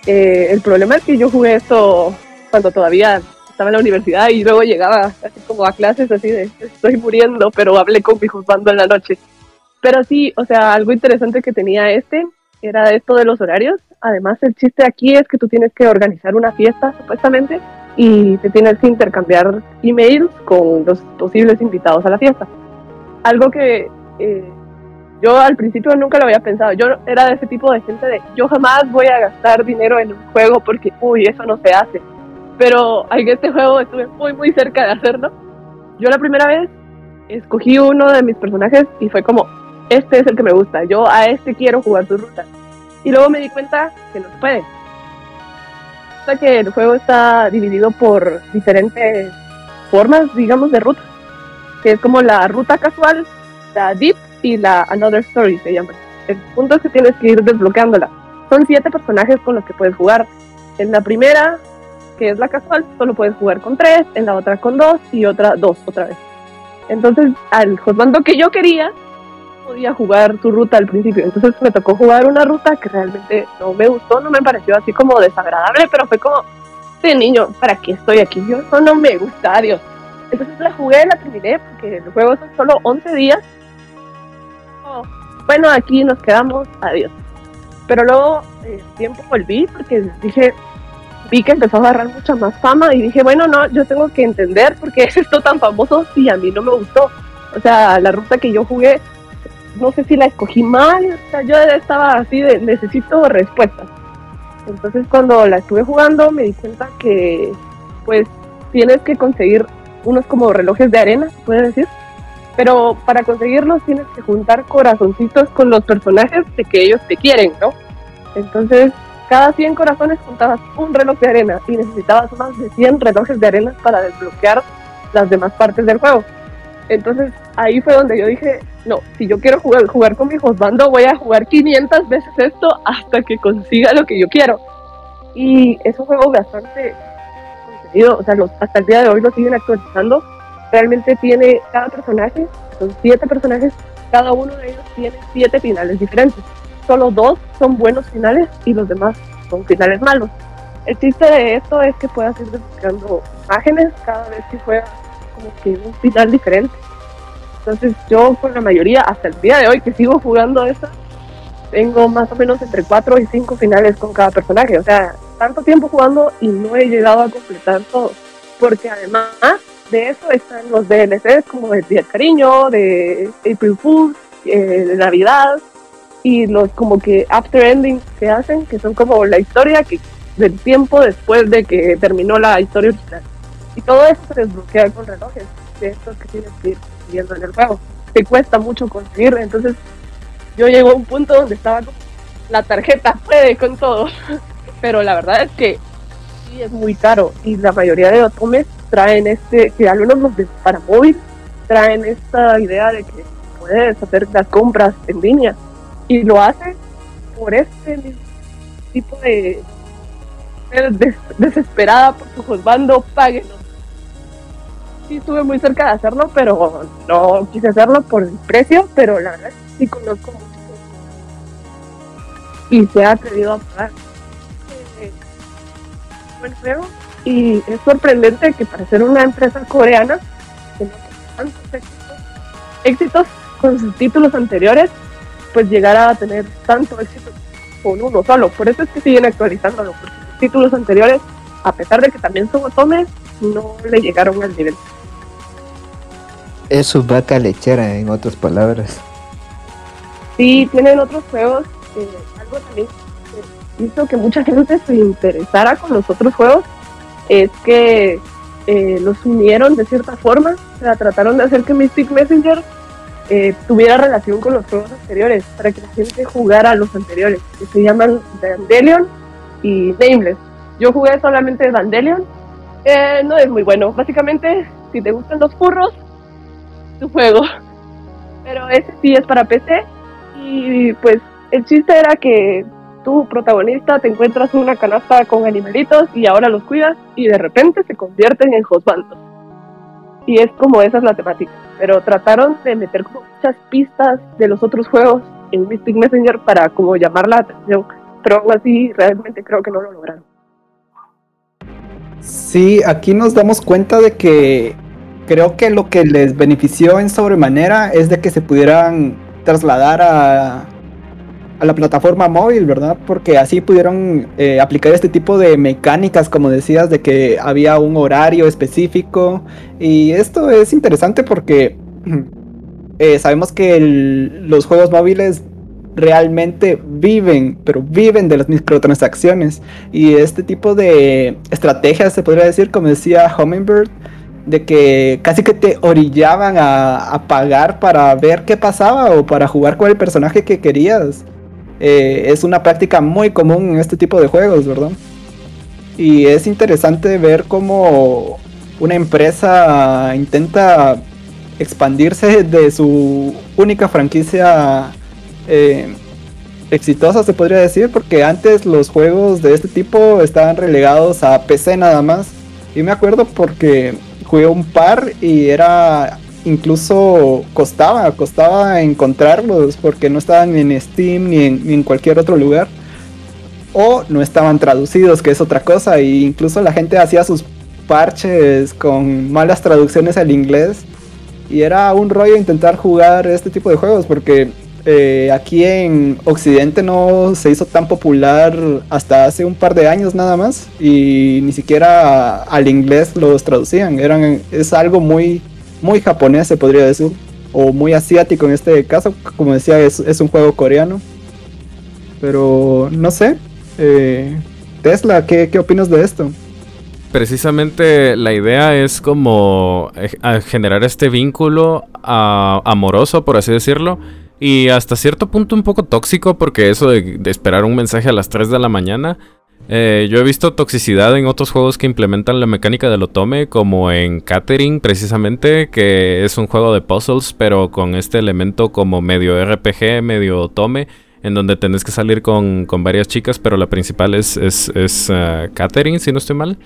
Speaker 4: eh, el problema es que yo jugué esto cuando todavía estaba en la universidad y luego llegaba así como a clases así de, estoy muriendo, pero hablé con mi husbando en la noche. Pero sí, o sea, algo interesante que tenía este era esto de los horarios. Además, el chiste aquí es que tú tienes que organizar una fiesta, supuestamente, y te tienes que intercambiar emails con los posibles invitados a la fiesta. Algo que eh, yo al principio nunca lo había pensado. Yo era de ese tipo de gente de, yo jamás voy a gastar dinero en un juego porque, uy, eso no se hace. Pero en este juego estuve muy, muy cerca de hacerlo. Yo la primera vez escogí uno de mis personajes y fue como, este es el que me gusta, yo a este quiero jugar su ruta. Y luego me di cuenta que no se puede. Hasta que el juego está dividido por diferentes formas, digamos, de ruta. Que es como la ruta casual, la deep y la another story se llama. El punto es que tienes que ir desbloqueándola. Son siete personajes con los que puedes jugar. En la primera, que es la casual, solo puedes jugar con tres, en la otra con dos y otra dos otra vez. Entonces, al juzgando que yo quería, podía jugar su ruta al principio. Entonces me tocó jugar una ruta que realmente no me gustó, no me pareció así como desagradable, pero fue como, sí, niño, ¿para qué estoy aquí? Yo no me gusta, adiós. Entonces la jugué, la terminé, porque el juego son solo 11 días. Bueno, aquí nos quedamos, adiós. Pero luego, eh, tiempo volví, porque dije, vi que empezó a agarrar mucha más fama y dije, bueno, no, yo tengo que entender por qué es esto tan famoso si a mí no me gustó. O sea, la ruta que yo jugué no sé si la escogí mal, o sea, yo estaba así de necesito respuestas. Entonces cuando la estuve jugando me di cuenta que pues tienes que conseguir unos como relojes de arena, se puede decir. Pero para conseguirlos tienes que juntar corazoncitos con los personajes de que ellos te quieren, ¿no? Entonces, cada 100 corazones juntabas un reloj de arena y necesitabas más de 100 relojes de arena para desbloquear las demás partes del juego. Entonces, ahí fue donde yo dije, no, si yo quiero jugar, jugar con mi husbando, voy a jugar 500 veces esto hasta que consiga lo que yo quiero. Y es un juego bastante o sea, los, hasta el día de hoy lo siguen actualizando. Realmente tiene cada personaje, son siete personajes, cada uno de ellos tiene siete finales diferentes. Solo dos son buenos finales y los demás son finales malos. El chiste de esto es que puedas ir desbloqueando imágenes cada vez que juegas como que un final diferente. Entonces yo con la mayoría, hasta el día de hoy que sigo jugando esta, tengo más o menos entre 4 y 5 finales con cada personaje. O sea, tanto tiempo jugando y no he llegado a completar todo. Porque además de eso están los DLCs como el Día Cariño, de April Fool, eh, de Navidad y los como que after endings que hacen, que son como la historia que del tiempo después de que terminó la historia original. Y todo eso se desbloquea con relojes, de estos que tienes que ir consiguiendo en el juego. Te cuesta mucho conseguir, entonces yo llego a un punto donde estaba como la tarjeta puede con todo. Pero la verdad es que sí es muy caro y la mayoría de otomes traen este, que algunos los para móvil traen esta idea de que puedes hacer las compras en línea y lo hacen por este tipo de desesperada por su juzgando, páguenos. Sí estuve muy cerca de hacerlo, pero no quise hacerlo por el precio, pero la verdad sí conozco mucho y se ha atrevido a pagar. Buen juego y es sorprendente que para ser una empresa coreana que no tiene tantos éxitos, con sus títulos anteriores, pues llegara a tener tanto éxito con uno solo. Por eso es que siguen actualizándolo, porque sus títulos anteriores, a pesar de que también son otomes, no le llegaron al nivel.
Speaker 2: Es su vaca lechera, en otras palabras.
Speaker 4: Sí, tienen otros juegos. Eh, algo también que hizo que mucha gente se interesara con los otros juegos es que eh, los unieron de cierta forma. O sea, trataron de hacer que Mystic Messenger eh, tuviera relación con los juegos anteriores, para que la gente jugara a los anteriores, que se llaman Dandelion y Nameless. Yo jugué solamente Dandelion, eh, no es muy bueno. Básicamente, si te gustan los furros, tu juego. Pero ese sí es para PC. Y pues el chiste era que tu protagonista te encuentras una canasta con animalitos y ahora los cuidas y de repente se convierten en hostbandos. Y es como esa es la temática. Pero trataron de meter muchas pistas de los otros juegos en Mystic Messenger para como llamar la atención. Pero aún así realmente creo que no lo lograron.
Speaker 3: Sí, aquí nos damos cuenta de que creo que lo que les benefició en sobremanera es de que se pudieran trasladar a, a la plataforma móvil, ¿verdad? Porque así pudieron eh, aplicar este tipo de mecánicas, como decías, de que había un horario específico. Y esto es interesante porque eh, sabemos que los juegos móviles realmente viven, pero viven de las microtransacciones. Y este tipo de estrategias, se podría decir, como decía Hummingbird, de que casi que te orillaban a, a, pagar para ver qué pasaba o para jugar con el personaje que querías. Eh, es una práctica muy común en este tipo de juegos, ¿verdad? Y es interesante ver cómo una empresa intenta expandirse de su única franquicia eh, exitosa, se podría decir, porque antes los juegos de este tipo estaban relegados a PC nada más. Y me acuerdo porque jugué un par y era incluso costaba, costaba encontrarlos porque no estaban en Steam ni en, cualquier otro lugar. O no estaban traducidos, que es otra cosa. E incluso la gente hacía sus parches con malas traducciones al inglés. Y era un rollo intentar jugar este tipo de juegos porque eh, aquí en Occidente no se hizo tan popular hasta hace un par de años nada más. Y ni siquiera al inglés los traducían. Eran, es algo muy muy japonés, se podría decir, o muy asiático en este caso. Como decía, es, un juego coreano. Pero no sé. Eh, Tesla, ¿qué, ¿qué opinas de esto?
Speaker 1: Precisamente la idea es como eh, generar este vínculo amoroso, por así decirlo, y hasta cierto punto un poco tóxico, porque eso de, de, esperar un mensaje a las 3 de la mañana eh, yo he visto toxicidad en otros juegos que implementan la mecánica del otome, como en Catering precisamente, que es un juego de puzzles, pero con este elemento como medio RPG, medio otome, en donde tenés que salir con, varias chicas, pero la principal es, es, uh, Catering, si no estoy mal.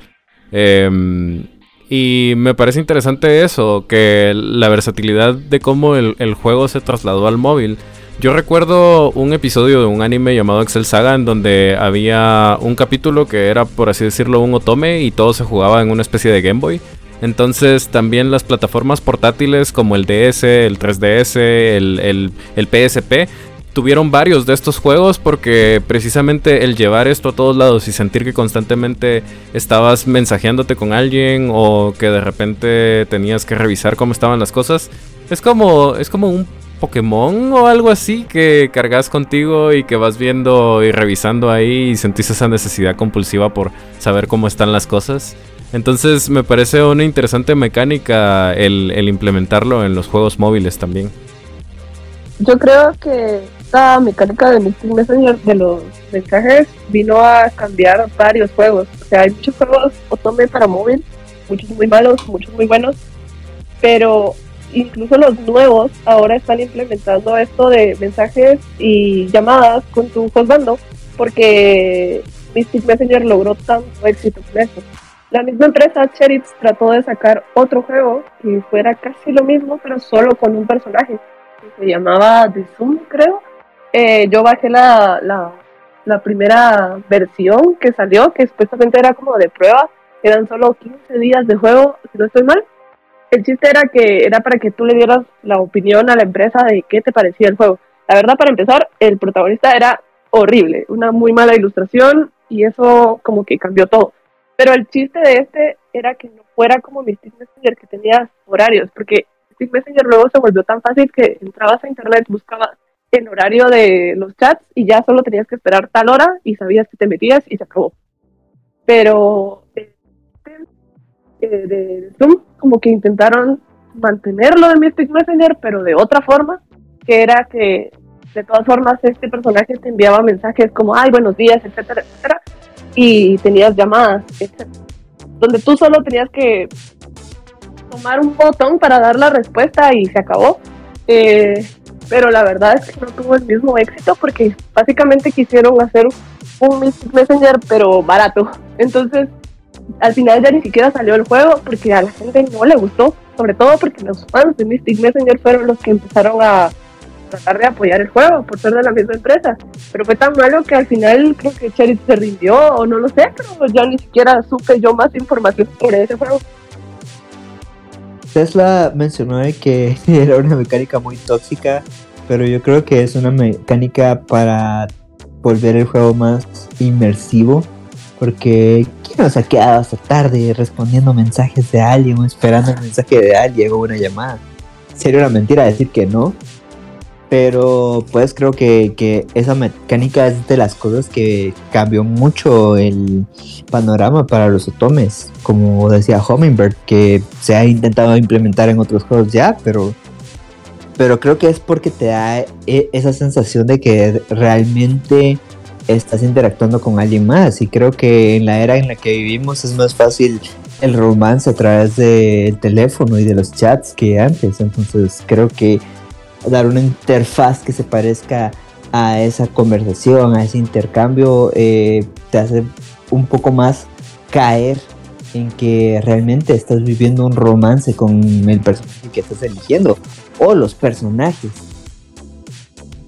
Speaker 1: Em, y me parece interesante eso, que la versatilidad de cómo el juego se trasladó al móvil. Yo recuerdo un episodio de un anime llamado Excel Saga en donde había un capítulo que era, por así decirlo, un otome y todo se jugaba en una especie de Game Boy. Entonces también las plataformas portátiles como el DS, el 3DS, el, el, PSP tuvieron varios de estos juegos porque precisamente el llevar esto a todos lados y sentir que constantemente estabas mensajeándote con alguien o que de repente tenías que revisar cómo estaban las cosas, es como, es como un Pokémon o algo así que cargas contigo y que vas viendo y revisando ahí y sentís esa necesidad compulsiva por saber cómo están las cosas. Entonces me parece una interesante mecánica el, implementarlo en los juegos móviles también.
Speaker 4: Yo creo que esta mecánica de los mensajes vino a cambiar varios juegos. O sea, hay muchos juegos Otome para móvil, muchos muy malos, muchos muy buenos, pero incluso los nuevos ahora están implementando esto de mensajes y llamadas con tu hostbando porque Mystic Messenger logró tanto éxito con eso. La misma empresa Cheritz trató de sacar otro juego que fuera casi lo mismo, pero solo con un personaje. Que se llamaba The Zoom, creo. Eh, yo bajé la, la, la, primera versión que salió, que supuestamente era como de prueba. Eran solo 15 días de juego, si no estoy mal. El chiste era que era para que tú le dieras la opinión a la empresa de qué te parecía el juego. La verdad, para empezar, el protagonista era horrible, una muy mala ilustración y eso como que cambió todo. Pero el chiste de este era que no fuera como Mystic Messenger, que tenía horarios, porque Mystic Messenger luego se volvió tan fácil que entrabas a internet, buscabas el horario de los chats y ya solo tenías que esperar tal hora y sabías que te metías y se acabó. Pero de Zoom como que intentaron mantenerlo de Mystic Messenger, pero de otra forma, que era que de todas formas este personaje te enviaba mensajes como, ay, buenos días, etcétera, etcétera, y tenías llamadas, donde tú solo tenías que tomar un botón para dar la respuesta y se acabó. Eh, pero la verdad es que no tuvo el mismo éxito porque básicamente quisieron hacer un Mystic Messenger pero barato. Entonces, al final ya ni siquiera salió el juego porque a la gente no le gustó, sobre todo porque los fans de Mystic Messenger fueron los que empezaron a tratar de apoyar el juego por ser de la misma empresa. Pero fue tan malo que al final creo que Cherry se rindió o no lo sé, pero ya ni siquiera supe yo más información sobre ese juego.
Speaker 2: Tesla mencionó que era una mecánica muy tóxica, pero yo creo que es una mecánica para volver el juego más inmersivo, porque ¿quién nos ha quedado hasta tarde respondiendo mensajes de alguien o esperando el mensaje de alguien o una llamada? Sería una mentira decir que no, pero pues creo que, esa mecánica es de las cosas que cambió mucho el panorama para los otomes. Como decía Hummingbird, que se ha intentado implementar en otros juegos ya, pero, pero creo que es porque te da e, esa sensación de que realmente estás interactuando con alguien más. Y creo que en la era en la que vivimos es más fácil el romance a través del teléfono y de los chats que antes. Entonces creo que dar una interfaz que se parezca a esa conversación, a ese intercambio, eh, te hace un poco más caer en que realmente estás viviendo un romance con el personaje que estás eligiendo o los personajes.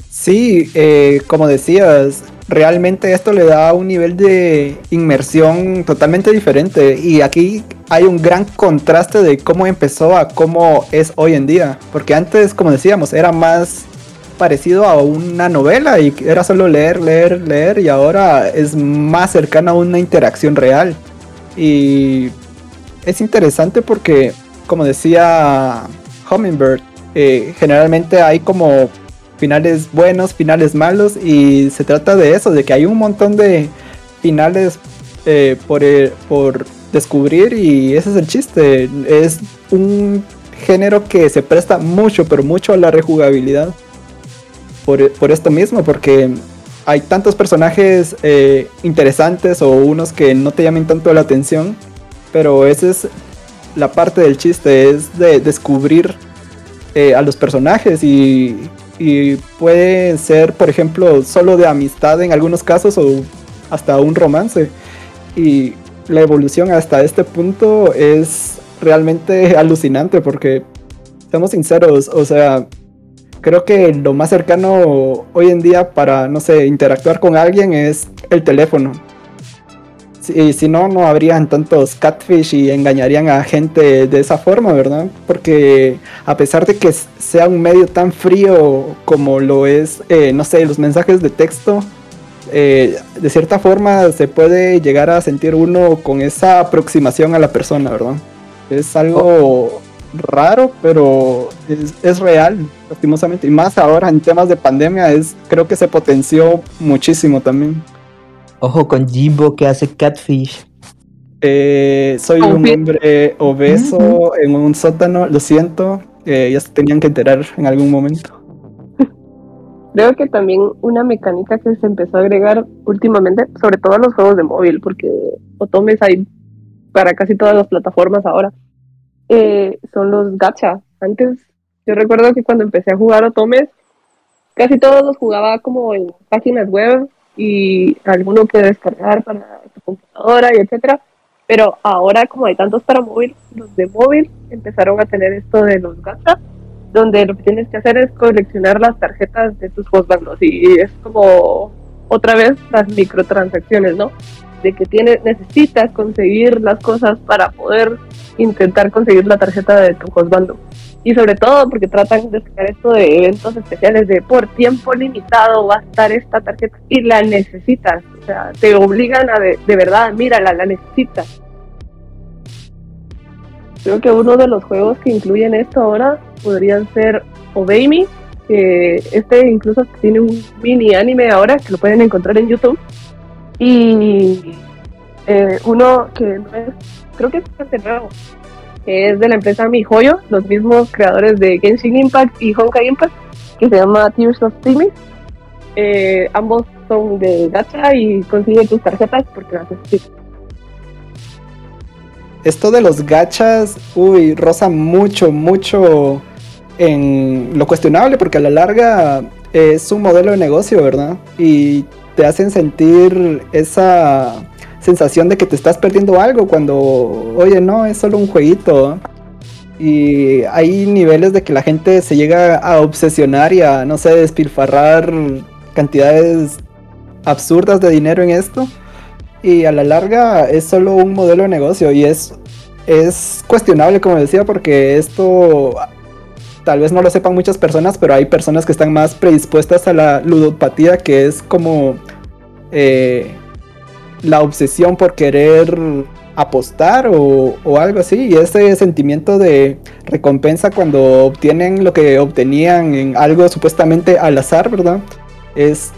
Speaker 3: Sí, eh, como decías, realmente esto le da un nivel de inmersión totalmente diferente. Y aquí hay un gran contraste de cómo empezó a cómo es hoy en día. Porque antes, como decíamos, era más parecido a una novela y era solo leer, leer, leer. Y ahora es más cercano a una interacción real. Y es interesante porque, como decía Hummingbird, eh, generalmente hay como finales buenos, finales malos y se trata de eso, de que hay un montón de finales eh, por, eh, por descubrir y ese es el chiste, es un género que se presta mucho, pero mucho a la rejugabilidad. Por, por esto mismo, porque hay tantos personajes eh, interesantes o unos que no te llamen tanto la atención, pero esa es la parte del chiste, es de descubrir a los personajes y y puede ser, por ejemplo, solo de amistad en algunos casos o hasta un romance. Y la evolución hasta este punto es realmente alucinante porque, seamos sinceros, o sea, creo que lo más cercano hoy en día para, no sé, interactuar con alguien es el teléfono. Y si no, no habrían tantos catfish y engañarían a gente de esa forma, ¿verdad? Porque a pesar de que sea un medio tan frío como lo es, eh, no sé, los mensajes de texto, eh, de cierta forma se puede llegar a sentir uno con esa aproximación a la persona, ¿verdad? Es algo raro, pero es, es, real, lastimosamente. Y más ahora en temas de pandemia, es, creo que se potenció muchísimo también.
Speaker 2: Ojo con Jimbo que hace catfish.
Speaker 3: Eh, soy un hombre obeso en un sótano, lo siento, ya se tenían que enterar en algún momento.
Speaker 4: Creo que también una mecánica que se empezó a agregar últimamente, sobre todo en los juegos de móvil, porque Otomes hay para casi todas las plataformas ahora, eh, son los gacha. Antes, yo recuerdo que cuando empecé a jugar Otomes, casi todos los jugaba como en páginas web y alguno que descargar para tu computadora y etcétera. Pero ahora, como hay tantos para móvil, los de móvil empezaron a tener esto de los gacha donde lo que tienes que hacer es coleccionar las tarjetas de tus hostbandos y es como otra vez las microtransacciones, ¿no? De que tienes, necesitas conseguir las cosas para poder intentar conseguir la tarjeta de tu hostbando. Y sobre todo porque tratan de sacar esto de eventos especiales de por tiempo limitado va a estar esta tarjeta y la necesitas. O sea, te obligan a de, de verdad, mírala, la necesitas. Creo que uno de los juegos que incluyen esto ahora podrían ser Obey Me, que este incluso tiene un mini anime ahora que lo pueden encontrar en YouTube. Y eh, uno que no es, creo que es bastante nuevo, que es de la empresa MiHoYo, los mismos creadores de Genshin Impact y Honkai Impact, que se llama Tears of Timmy. Eh, ambos son de gacha y consigue tus tarjetas porque las necesitas
Speaker 3: esto de los gachas, uy, rosa mucho, mucho en lo cuestionable, porque a la larga es un modelo de negocio, ¿verdad? Y te hacen sentir esa sensación de que te estás perdiendo algo cuando, oye, no, es solo un jueguito. Y hay niveles de que la gente se llega a obsesionar y a, no sé, despilfarrar cantidades absurdas de dinero en esto y a la larga es solo un modelo de negocio y es, es cuestionable, como decía, porque esto tal vez no lo sepan muchas personas, pero hay personas que están más predispuestas a la ludopatía, que es como eh, la obsesión por querer apostar o, o, algo así, y ese sentimiento de recompensa cuando obtienen lo que obtenían en algo supuestamente al azar, ¿verdad? Es,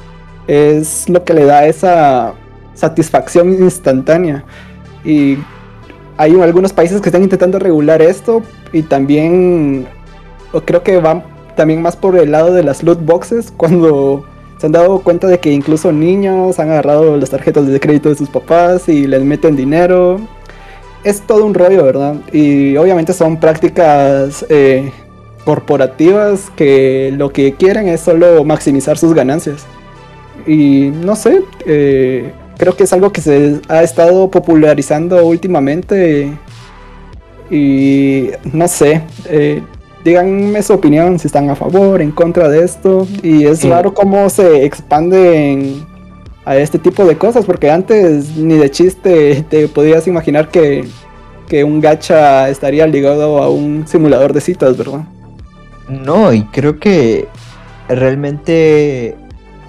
Speaker 3: es lo que le da esa satisfacción instantánea. Y hay algunos países que están intentando regular esto y también creo que van también más por el lado de las loot boxes cuando se han dado cuenta de que incluso niños han agarrado las tarjetas de crédito de sus papás y les meten dinero. Es todo un rollo, ¿verdad? Y obviamente son prácticas eh, corporativas que lo que quieren es solo maximizar sus ganancias. Y no sé, eh, creo que es algo que se ha estado popularizando últimamente. Y no sé, eh, díganme su opinión, si están a favor, en contra de esto. Y es raro cómo se expanden a este tipo de cosas, porque antes ni de chiste te podías imaginar que, que un gacha estaría ligado a un simulador de citas, ¿verdad?
Speaker 2: No, y creo que realmente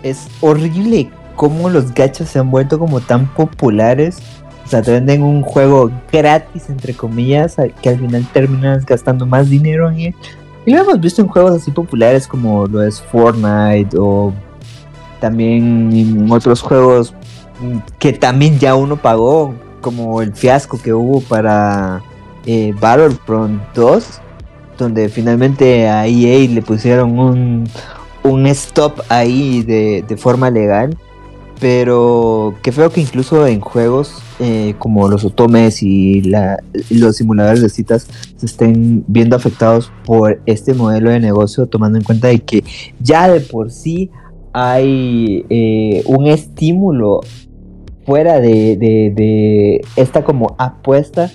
Speaker 2: es horrible cómo los gachos se han vuelto como tan populares. O sea, te venden un juego gratis, entre comillas, que al final terminas gastando más dinero en él. Y lo hemos visto en juegos así populares como lo es Fortnite o también en otros juegos que también ya uno pagó, como el fiasco que hubo para eh, Battlefront 2, donde finalmente a EA le pusieron un, un stop ahí de, de forma legal pero que feo que incluso en juegos eh, como los otomes y los simuladores de citas se estén viendo afectados por este modelo de negocio, tomando en cuenta de que ya de por sí hay eh, un estímulo fuera de, de, esta como apuesta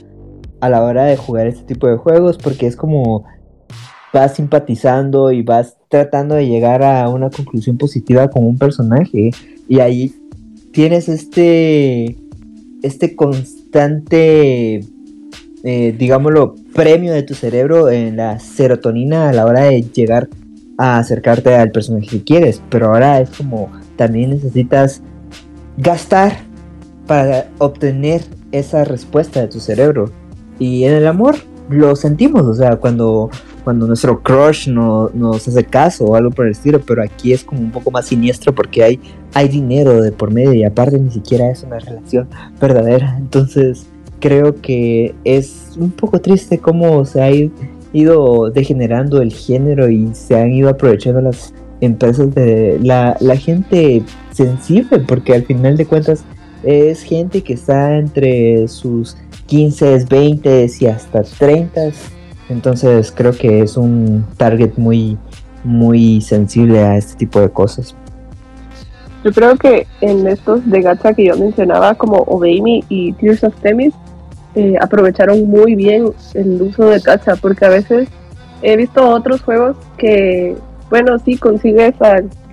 Speaker 2: a la hora de jugar este tipo de juegos, porque es como vas simpatizando y vas tratando de llegar a una conclusión positiva con un personaje y ahí tienes este, este constante, eh, digámoslo, premio de tu cerebro en la serotonina a la hora de llegar a acercarte al personaje que quieres. Pero ahora es como también necesitas gastar para obtener esa respuesta de tu cerebro. Y en el amor lo sentimos, o sea, cuando cuando nuestro crush no, nos hace caso o algo por el estilo, pero aquí es como un poco más siniestro porque hay, hay dinero de por medio y aparte ni siquiera es una relación verdadera. Entonces creo que es un poco triste cómo se ha ido degenerando el género y se han ido aprovechando las empresas de la, gente sensible, porque al final de cuentas es gente que está entre sus 15, 20 y hasta 30. Entonces creo que es un target muy, muy sensible a este tipo de cosas.
Speaker 4: Yo creo que en estos de gacha que yo mencionaba, como Obeyme y Tears of Temis, eh, aprovecharon muy bien el uso de gacha, porque a veces he visto otros juegos que, bueno, sí consigues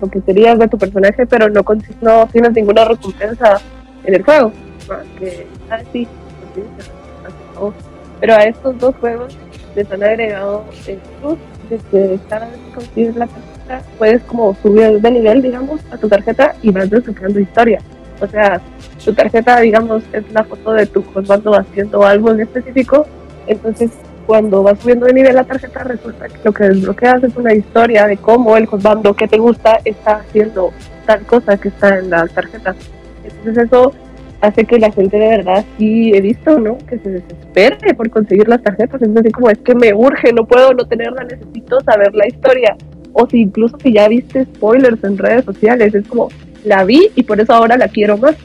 Speaker 4: lo que sería de tu personaje, pero no, no tienes ninguna recompensa en el juego. Que, ah, pero a estos dos juegos les han agregado el plus de que cada vez la tarjeta puedes como subir de nivel, digamos, a tu tarjeta y vas desbloqueando historia. O sea, tu tarjeta, digamos, es la foto de tu cuando haciendo algo en específico. Entonces, cuando vas subiendo de nivel la tarjeta, resulta que lo que desbloqueas es una historia de cómo el Cosbando que te gusta está haciendo tal cosa que está en la tarjeta. Entonces, eso hace que la gente de verdad sí he visto, ¿no? Que se desespere por conseguir las tarjetas. Es así como es que me urge, no puedo no tenerla, necesito saber la historia. O si incluso si ya viste spoilers en redes sociales, es como la vi y por eso ahora la quiero más.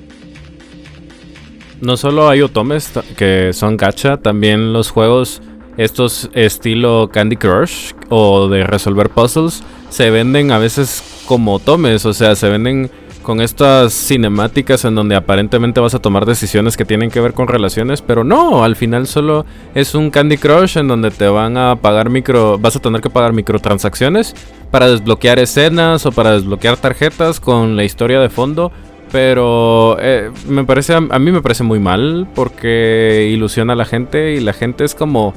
Speaker 1: No solo hay otomes que son gacha, también los juegos estos estilo Candy Crush o de resolver puzzles se venden a veces como otomes, o sea, se venden con estas cinemáticas en donde aparentemente vas a tomar decisiones que tienen que ver con relaciones, pero no, al final solo es un Candy Crush en donde te van a pagar micro, vas a tener que pagar microtransacciones para desbloquear escenas o para desbloquear tarjetas con la historia de fondo. Pero eh, me parece, a mí me parece muy mal porque ilusiona a la gente y la gente es como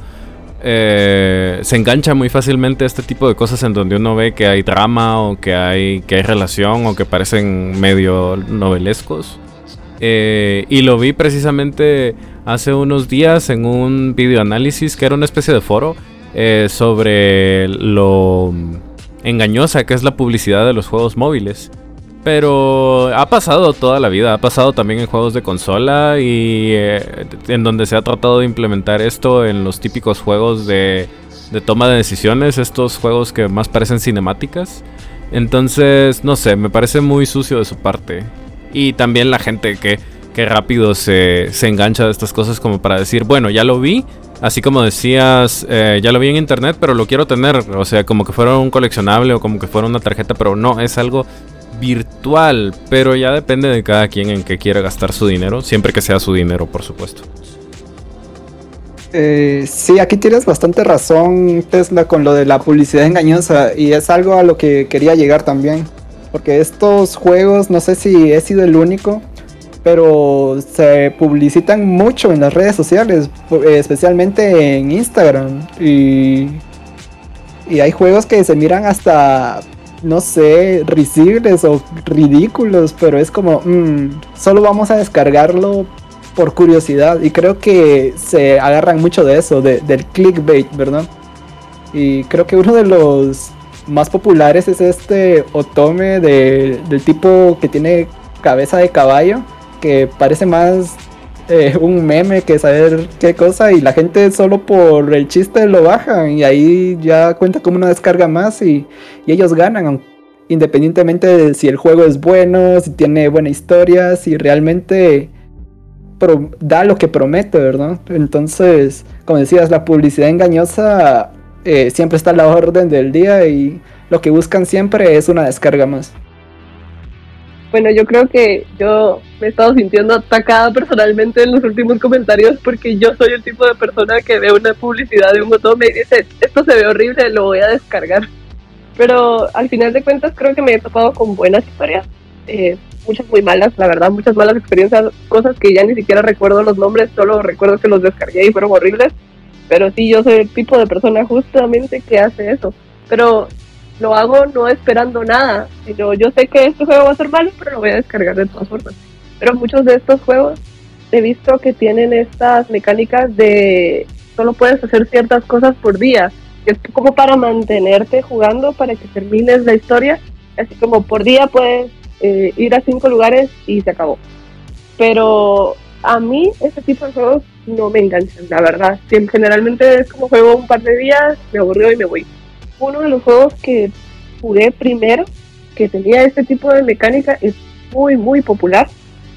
Speaker 1: eh, se engancha muy fácilmente a este tipo de cosas en donde uno ve que hay drama o que hay, que hay relación o que parecen medio novelescos. Eh, y lo vi precisamente hace unos días en un video análisis que era una especie de foro eh, sobre lo engañosa que es la publicidad de los juegos móviles. Pero ha pasado toda la vida, ha pasado también en juegos de consola y eh, en donde se ha tratado de implementar esto en los típicos juegos de, toma de decisiones, estos juegos que más parecen cinemáticas. Entonces, no sé, me parece muy sucio de su parte. Y también la gente que, que rápido se, se engancha de estas cosas como para decir, bueno, ya lo vi, así como decías, eh, ya lo vi en internet, pero lo quiero tener. O sea, como que fuera un coleccionable o como que fuera una tarjeta, pero no, es algo virtual, pero ya depende de cada quien en qué quiera gastar su dinero, siempre que sea su dinero, por supuesto.
Speaker 3: Eh, sí, aquí tienes bastante razón, Tesla, con lo de la publicidad engañosa, y es algo a lo que quería llegar también, porque estos juegos, no sé si he sido el único, pero se publicitan mucho en las redes sociales, especialmente en Instagram, y, y hay juegos que se miran hasta no sé, risibles o ridículos, pero es como, mm, solo vamos a descargarlo por curiosidad. Y creo que se agarran mucho de eso, del clickbait, ¿verdad? Y creo que uno de los más populares es este otome del tipo que tiene cabeza de caballo, que parece más eh, un meme que saber qué cosa y la gente solo por el chiste lo bajan y ahí ya cuenta como una descarga más y, ellos ganan, independientemente de si el juego es bueno, si tiene buena historia, si realmente da lo que promete, ¿verdad? Entonces, como decías, la publicidad engañosa eh, siempre está a la orden del día y lo que buscan siempre es una descarga más.
Speaker 4: Bueno, yo creo que yo me he estado sintiendo atacada personalmente en los últimos comentarios porque yo soy el tipo de persona que ve una publicidad de un botón y dice, esto se ve horrible, lo voy a descargar. Pero al final de cuentas creo que me he topado con buenas historias, eh, muchas muy malas, la verdad, muchas malas experiencias, cosas que ya ni siquiera recuerdo los nombres, solo recuerdo que los descargué y fueron horribles. Pero sí, yo soy el tipo de persona justamente que hace eso. Pero lo hago no esperando nada, sino yo sé que este juego va a ser malo, pero lo voy a descargar de todas formas. Pero muchos de estos juegos he visto que tienen estas mecánicas de solo puedes hacer ciertas cosas por día, es como para mantenerte jugando, para que termines la historia, así como por día puedes eh, ir a cinco lugares y se acabó. Pero a mí este tipo de juegos no me enganchan, la verdad. Generalmente es como juego un par de días, me aburrió y me voy uno de los juegos que jugué primero que tenía este tipo de mecánica es muy, muy popular.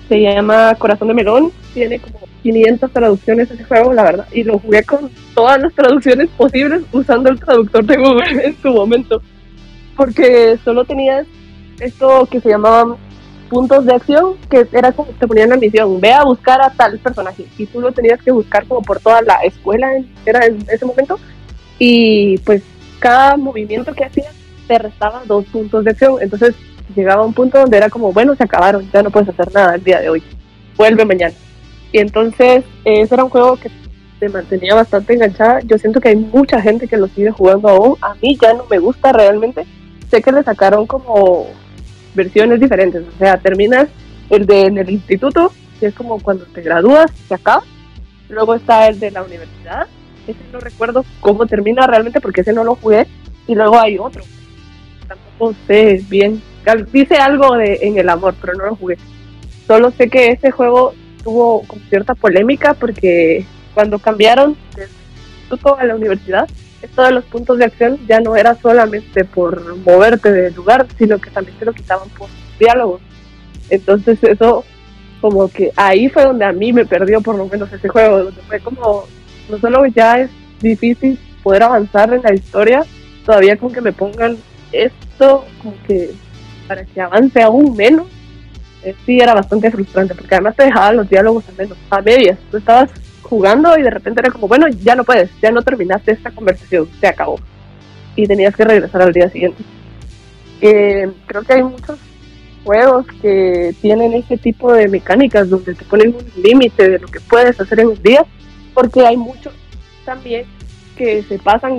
Speaker 4: Se llama Corazón de Melón. Tiene como 500 traducciones ese juego, la verdad. Y lo jugué con todas las traducciones posibles usando el traductor de Google en su momento. Porque solo tenías esto que se llamaban puntos de acción, que era como te ponían la misión, ve a buscar a tal personaje. Y tú lo tenías que buscar como por toda la escuela, era en ese momento. Y pues cada movimiento que hacías te restaba dos puntos de acción. Entonces llegaba un punto donde era como, bueno, se acabaron, ya no puedes hacer nada el día de hoy, vuelve mañana. Y entonces ese era un juego que te mantenía bastante enganchada. Yo siento que hay mucha gente que lo sigue jugando aún. A mí ya no me gusta realmente. Sé que le sacaron como versiones diferentes. O sea, terminas el de en el instituto, que es como cuando te gradúas, se acaba. Luego está el de la universidad. Ese no recuerdo cómo termina realmente porque ese no lo jugué. Y luego hay otro tampoco sé bien. Dice algo de en el amor, pero no lo jugué. Solo sé que ese juego tuvo cierta polémica porque cuando cambiaron del instituto a la universidad, esto de los puntos de acción ya no era solamente por moverte del lugar, sino que también te lo quitaban por diálogos. Entonces eso como que ahí fue donde a mí me perdió por lo menos ese juego, donde fue como, no solo ya es difícil poder avanzar en la historia, todavía con que me pongan esto como que para que avance aún menos, eh, sí era bastante frustrante, porque además te dejaban los diálogos al menos a medias. Tú estabas jugando y de repente era como, bueno, ya no puedes, ya no terminaste esta conversación, se acabó. Y tenías que regresar al día siguiente. Eh, creo que hay muchos juegos que tienen ese tipo de mecánicas donde te ponen un límite de lo que puedes hacer en un día, porque hay muchos también que se pasan,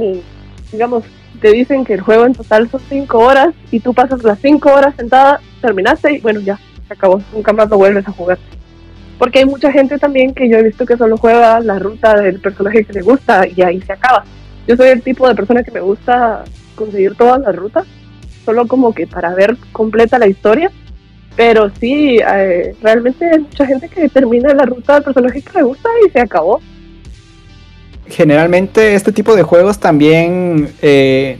Speaker 4: digamos, te dicen que el juego en total son 5 horas y tú pasas las 5 horas sentada, terminaste y bueno, ya, se acabó, nunca más lo vuelves a jugar. Porque hay mucha gente también que yo he visto que solo juega la ruta del personaje que le gusta y ahí se acaba. Yo soy el tipo de persona que me gusta conseguir todas las rutas, solo como que para ver completa la historia. Pero sí, eh, realmente hay mucha gente que termina la ruta del personaje que le gusta y se acabó
Speaker 3: generalmente este tipo de juegos también eh,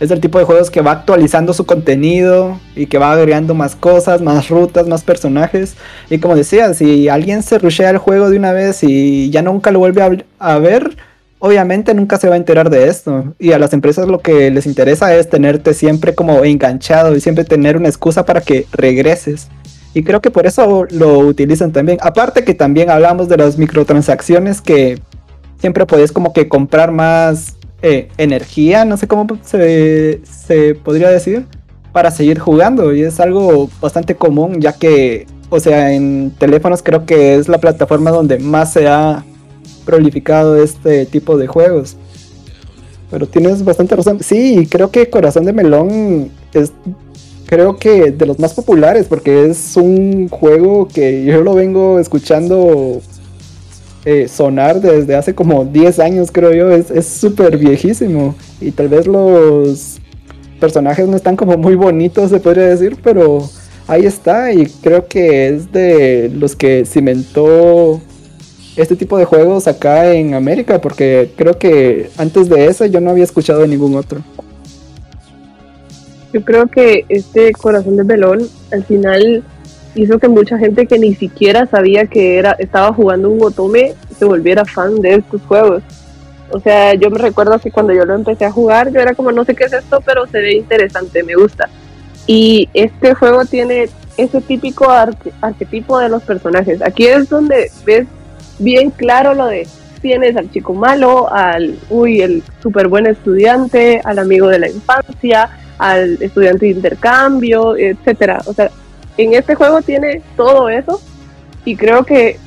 Speaker 3: es el tipo de juegos que va actualizando su contenido y que va agregando más cosas, más rutas, más personajes. Y como decía, si alguien se rushea el juego de una vez y ya nunca lo vuelve a, ver, obviamente nunca se va a enterar de esto. Y a las empresas lo que les interesa es tenerte siempre como enganchado y siempre tener una excusa para que regreses. Y creo que por eso lo utilizan también. Aparte que también hablamos de las microtransacciones que siempre podías como que comprar más eh, energía, no sé cómo se, se podría decir, para seguir jugando. Y es algo bastante común, ya que, o sea, en teléfonos creo que es la plataforma donde más se ha prolificado este tipo de juegos. Pero tienes bastante razón. Sí, creo que Corazón de Melón es creo que de los más populares porque es un juego que yo lo vengo escuchando eh, sonar desde hace como 10 años, creo yo. Es súper viejísimo. Y tal vez los personajes no están como muy bonitos, se podría decir, pero ahí está. Y creo que es de los que cimentó este tipo de juegos acá en América, porque creo que antes de ese yo no había escuchado de ningún otro.
Speaker 4: Yo creo que este corazón de melón al final hizo que mucha gente que ni siquiera sabía que era estaba jugando un otome se volviera fan de estos juegos. O sea, yo me recuerdo que cuando yo lo empecé a jugar, yo era como, no sé qué es esto, pero se ve interesante, me gusta. Y este juego tiene ese típico arquetipo de los personajes. Aquí es donde ves bien claro lo de tienes al chico malo, al, uy, el súper buen estudiante, al amigo de la infancia, al estudiante de intercambio, etcétera. O sea, en este juego tiene todo eso y creo que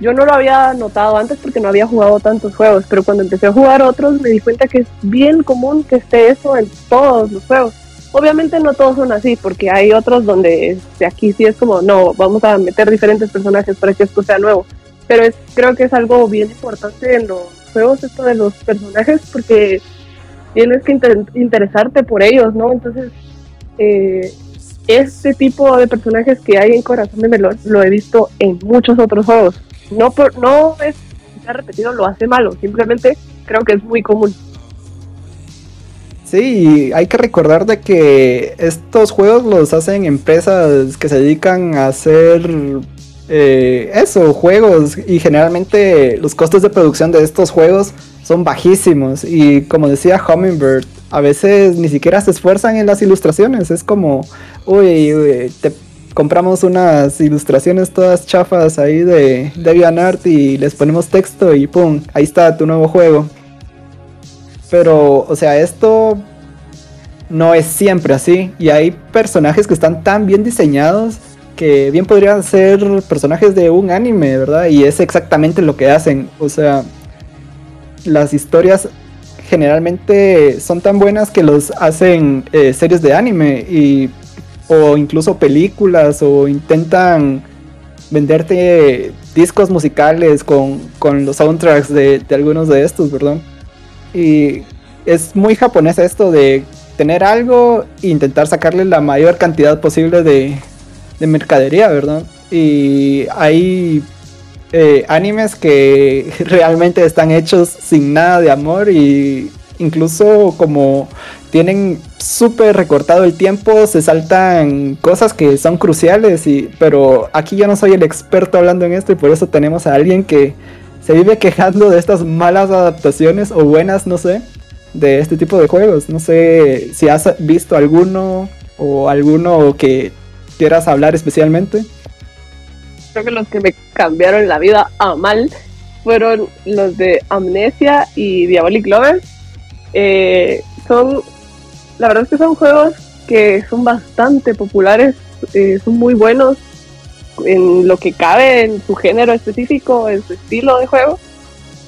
Speaker 4: yo no lo había notado antes porque no había jugado tantos juegos, pero cuando empecé a jugar otros me di cuenta que es bien común que esté eso en todos los juegos. Obviamente no todos son así, porque hay otros donde aquí sí es como, no, vamos a meter diferentes personajes para que esto sea nuevo. Pero es, creo que es algo bien importante en los juegos esto de los personajes, porque tienes que interesarte por ellos, ¿no? Entonces, eh, este tipo de personajes que hay en Corazón de Melón lo he visto en muchos otros juegos. No, por, no es repetido lo hace malo, simplemente creo que es muy común.
Speaker 3: Sí, hay que recordar de que estos juegos los hacen empresas que se dedican a hacer eh, eso, juegos y generalmente los costos de producción de estos juegos son bajísimos y como decía Hummingbird, a veces ni siquiera se esfuerzan en las ilustraciones, es como, uy, te compramos unas ilustraciones todas chafas ahí de DeviantArt y les ponemos texto y pum, ahí está tu nuevo juego. Pero, o sea, esto no es siempre así. Y hay personajes que están tan bien diseñados que bien podrían ser personajes de un anime, ¿verdad? Y es exactamente lo que hacen. O sea, las historias generalmente son tan buenas que los hacen eh, series de anime y o incluso películas o intentan venderte discos musicales con, los soundtracks de, de, algunos de estos, ¿verdad? Y es muy japonés esto de tener algo e intentar sacarle la mayor cantidad posible de, de mercadería, ¿verdad? Y hay eh, animes que realmente están hechos sin nada de amor y incluso como tienen súper recortado el tiempo, se saltan cosas que son cruciales, y, pero aquí yo no soy el experto hablando en esto y por eso tenemos a alguien que se vive quejando de estas malas adaptaciones o buenas, no sé, de este tipo de juegos. No sé si has visto alguno o alguno que quieras hablar especialmente.
Speaker 4: Creo que los que me cambiaron la vida a mal fueron los de Amnesia y Diabolic Lovers. Eh, son la verdad es que son juegos que son bastante populares, eh, son muy buenos en lo que cabe en su género específico, en su estilo de juego,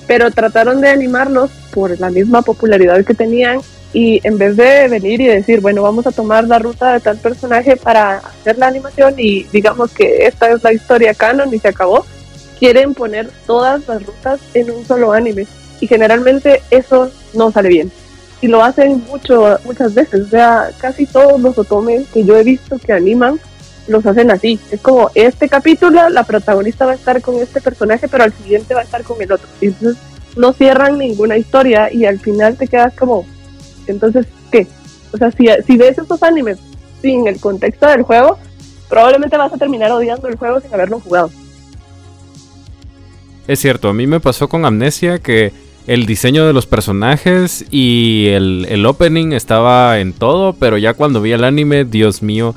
Speaker 4: pero trataron de animarlos por la misma popularidad que tenían y en vez de venir y decir, bueno, vamos a tomar la ruta de tal personaje para hacer la animación y digamos que esta es la historia canon y se acabó, quieren poner todas las rutas en un solo anime y generalmente eso no sale bien y lo hacen mucho, muchas veces. O sea, casi todos los otomes que yo he visto que animan los hacen así. Es como este capítulo, la protagonista va a estar con este personaje, pero al siguiente va a estar con el otro. Y entonces no cierran ninguna historia y al final te quedas como, entonces, ¿qué? O sea, si, si ves estos animes sin el contexto del juego, probablemente vas a terminar odiando el juego sin haberlo jugado.
Speaker 1: Es cierto, a mí me pasó con Amnesia que el diseño de los personajes y el, opening estaba en todo, pero ya cuando vi el anime, Dios mío,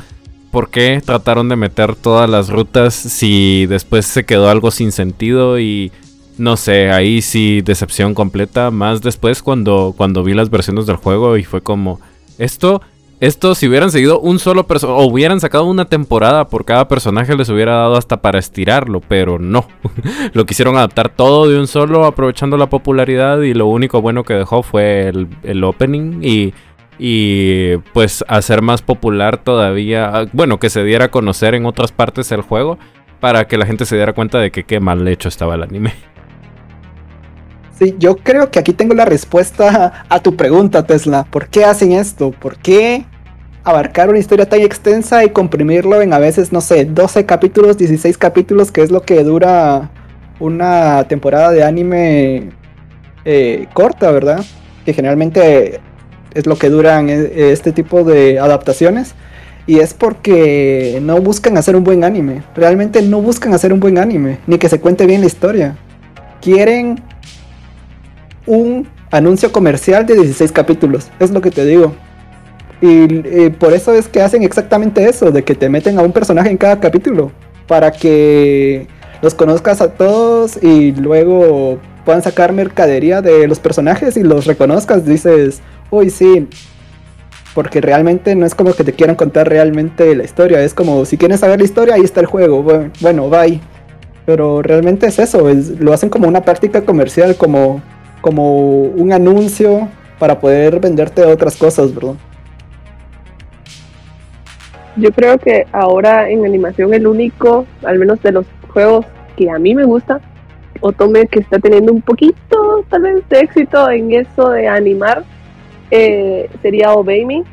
Speaker 1: ¿por qué trataron de meter todas las rutas si después se quedó algo sin sentido y no sé, ahí sí decepción completa, más después cuando, cuando vi las versiones del juego y fue como, esto esto, si hubieran seguido un solo personaje, o hubieran sacado una temporada por cada personaje, les hubiera dado hasta para estirarlo, pero no. lo quisieron adaptar todo de un solo, aprovechando la popularidad, y lo único bueno que dejó fue el, opening y, y pues hacer más popular todavía, bueno, que se diera a conocer en otras partes del juego, para que la gente se diera cuenta de que qué mal hecho estaba el anime.
Speaker 3: Sí, yo creo que aquí tengo la respuesta a tu pregunta, Tesla. ¿Por qué hacen esto? ¿Por qué abarcar una historia tan extensa y comprimirlo en a veces, no sé, 12 capítulos, 16 capítulos, que es lo que dura una temporada de anime eh, corta, ¿verdad? Que generalmente es lo que duran e, este tipo de adaptaciones. Y es porque no buscan hacer un buen anime. Realmente no buscan hacer un buen anime. Ni que se cuente bien la historia. Quieren un anuncio comercial de 16 capítulos. Es lo que te digo. Y, por eso es que hacen exactamente eso, de que te meten a un personaje en cada capítulo. Para que los conozcas a todos y luego puedan sacar mercadería de los personajes y los reconozcas. Dices, uy, sí. Porque realmente no es como que te quieran contar realmente la historia. Es como, si quieres saber la historia, ahí está el juego. Bueno, bye. Pero realmente es eso. lo hacen como una práctica comercial, como como un anuncio para poder venderte otras cosas, ¿verdad?
Speaker 4: Yo creo que ahora en animación el único, al menos de los juegos que a mí me gusta, o tome que está teniendo un poquito tal vez de éxito en eso de animar, eh, sería Obey Me.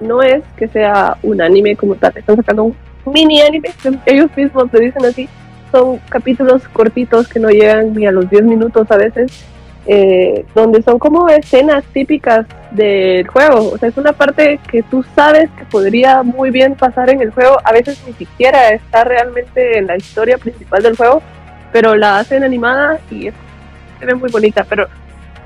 Speaker 4: No es que sea un anime como tal, están sacando un mini anime, ellos mismos se dicen así, son capítulos cortitos que no llegan ni a los 10 minutos a veces, eh, donde son como escenas típicas del juego. O sea, es una parte que tú sabes que podría muy bien pasar en el juego. A veces ni siquiera está realmente en la historia principal del juego, pero la hacen animada y es, se ve muy bonita. Pero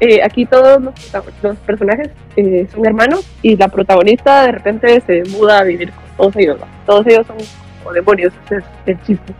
Speaker 4: eh, aquí todos los, personajes eh, son hermanos y la protagonista de repente se muda a vivir con todos ellos. Todos ellos son como demonios, es el chiste.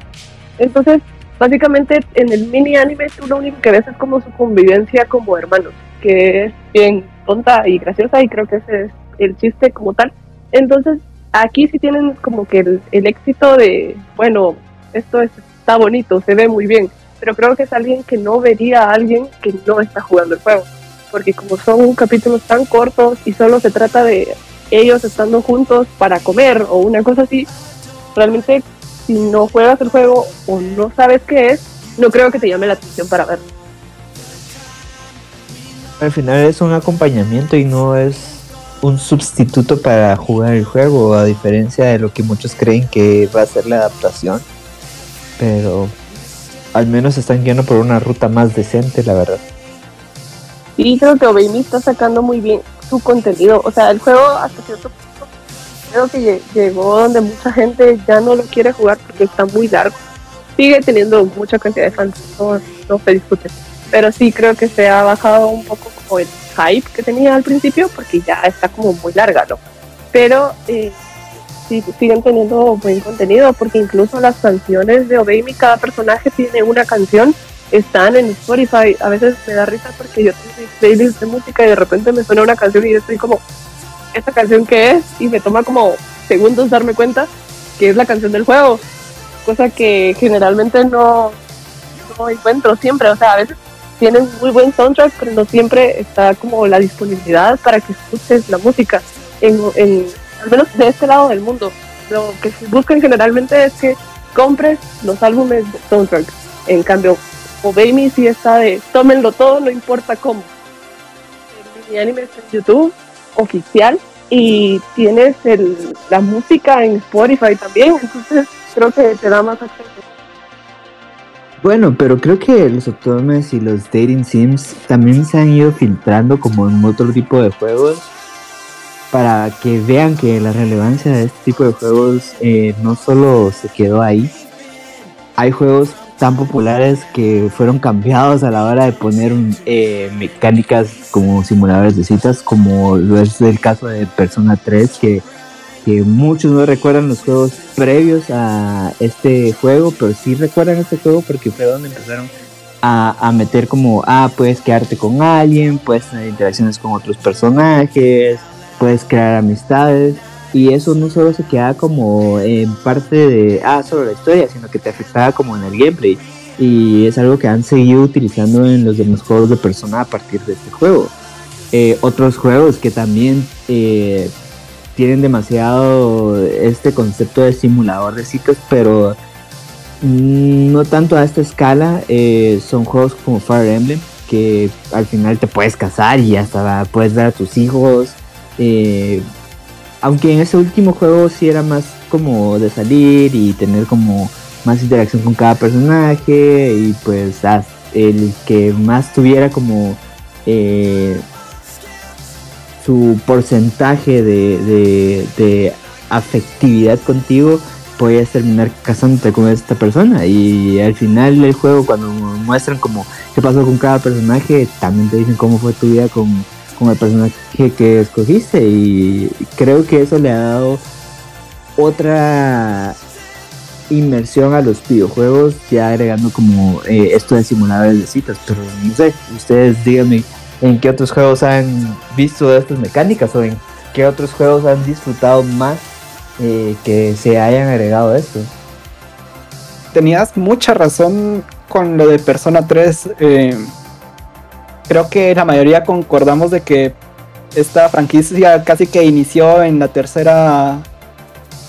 Speaker 4: Entonces, básicamente en el mini anime tú lo único que ves es como su convivencia como hermanos, que es bien tonta y graciosa y creo que ese es el chiste como tal. Entonces, aquí sí tienen como que el, el éxito de, bueno, esto está bonito, se ve muy bien, pero creo que es alguien que no vería a alguien que no está jugando el juego, porque como son capítulos tan cortos y solo se trata de ellos estando juntos para comer o una cosa así, realmente si no juegas el juego o no sabes qué es, no creo que te llame la atención para verlo
Speaker 2: al final es un acompañamiento y no es un sustituto para jugar el juego, a diferencia de lo que muchos creen que va a ser la adaptación. Pero al menos están yendo por una ruta más decente, la verdad.
Speaker 4: Y creo que Obeyme está sacando muy bien su contenido. O sea, el juego hasta cierto creo que llegó donde mucha gente ya no lo quiere jugar porque está muy largo. Sigue teniendo mucha cantidad de fans, no, no se discute pero sí creo que se ha bajado un poco el hype que tenía al principio porque ya está como muy larga, ¿no? Pero eh, sí, siguen teniendo buen contenido porque incluso las canciones de Obey cada personaje tiene una canción, están en Spotify. A veces me da risa porque yo tengo mis playlists de música y de repente me suena una canción y yo estoy como, ¿esta canción qué es? Y me toma como segundos darme cuenta que es la canción del juego, cosa que generalmente no, encuentro siempre. O sea, a veces tienen muy buen soundtrack, pero no siempre está como la disponibilidad para que escuches la música, en, al menos de este lado del mundo. Lo que buscan generalmente es que compres los álbumes de soundtrack. En cambio, Obey Me sí está de tómenlo todo, no importa cómo. Mini anime está en YouTube, oficial, y tienes el, la música en Spotify también, entonces creo que te da más acceso.
Speaker 2: Bueno, pero creo que los automes y los dating sims también se han ido filtrando como en otro tipo de juegos para que vean que la relevancia de este tipo de juegos eh, no solo se quedó ahí. Hay juegos tan populares que fueron cambiados a la hora de poner eh, mecánicas como simuladores de citas, como lo es el caso de Persona 3, que que muchos no recuerdan los juegos previos a este juego, pero sí recuerdan este juego porque fue donde empezaron a, meter como, ah, puedes quedarte con alguien, puedes tener interacciones con otros personajes, puedes crear amistades. Y eso no solo se queda como en parte de, ah, solo la historia, sino que te afectaba como en el gameplay. Y es algo que han seguido utilizando en los demás juegos de persona a partir de este juego. Eh, otros juegos que también eh, tienen demasiado este concepto de simulador de sitios, pero no tanto a esta escala. Eh, son juegos como Fire Emblem, que al final te puedes casar y hasta puedes ver a tus hijos. Aunque en ese último juego sí era más como de salir y tener como más interacción con cada personaje y pues el que más tuviera como eh, su porcentaje de, afectividad contigo, puedes terminar casándote con esta persona. Y al final del juego, cuando muestran como qué pasó con cada personaje, también te dicen cómo fue tu vida con, el personaje que escogiste. Y creo que eso le ha dado otra inmersión a los videojuegos, ya agregando como eh, esto de simuladores de citas. Pero no sé, ustedes díganme en qué otros juegos han visto estas mecánicas o en qué otros juegos han disfrutado más eh, que se hayan agregado esto.
Speaker 3: Tenías mucha razón con lo de Persona 3. Eh, creo que la mayoría concordamos de que esta franquicia casi que inició en la tercera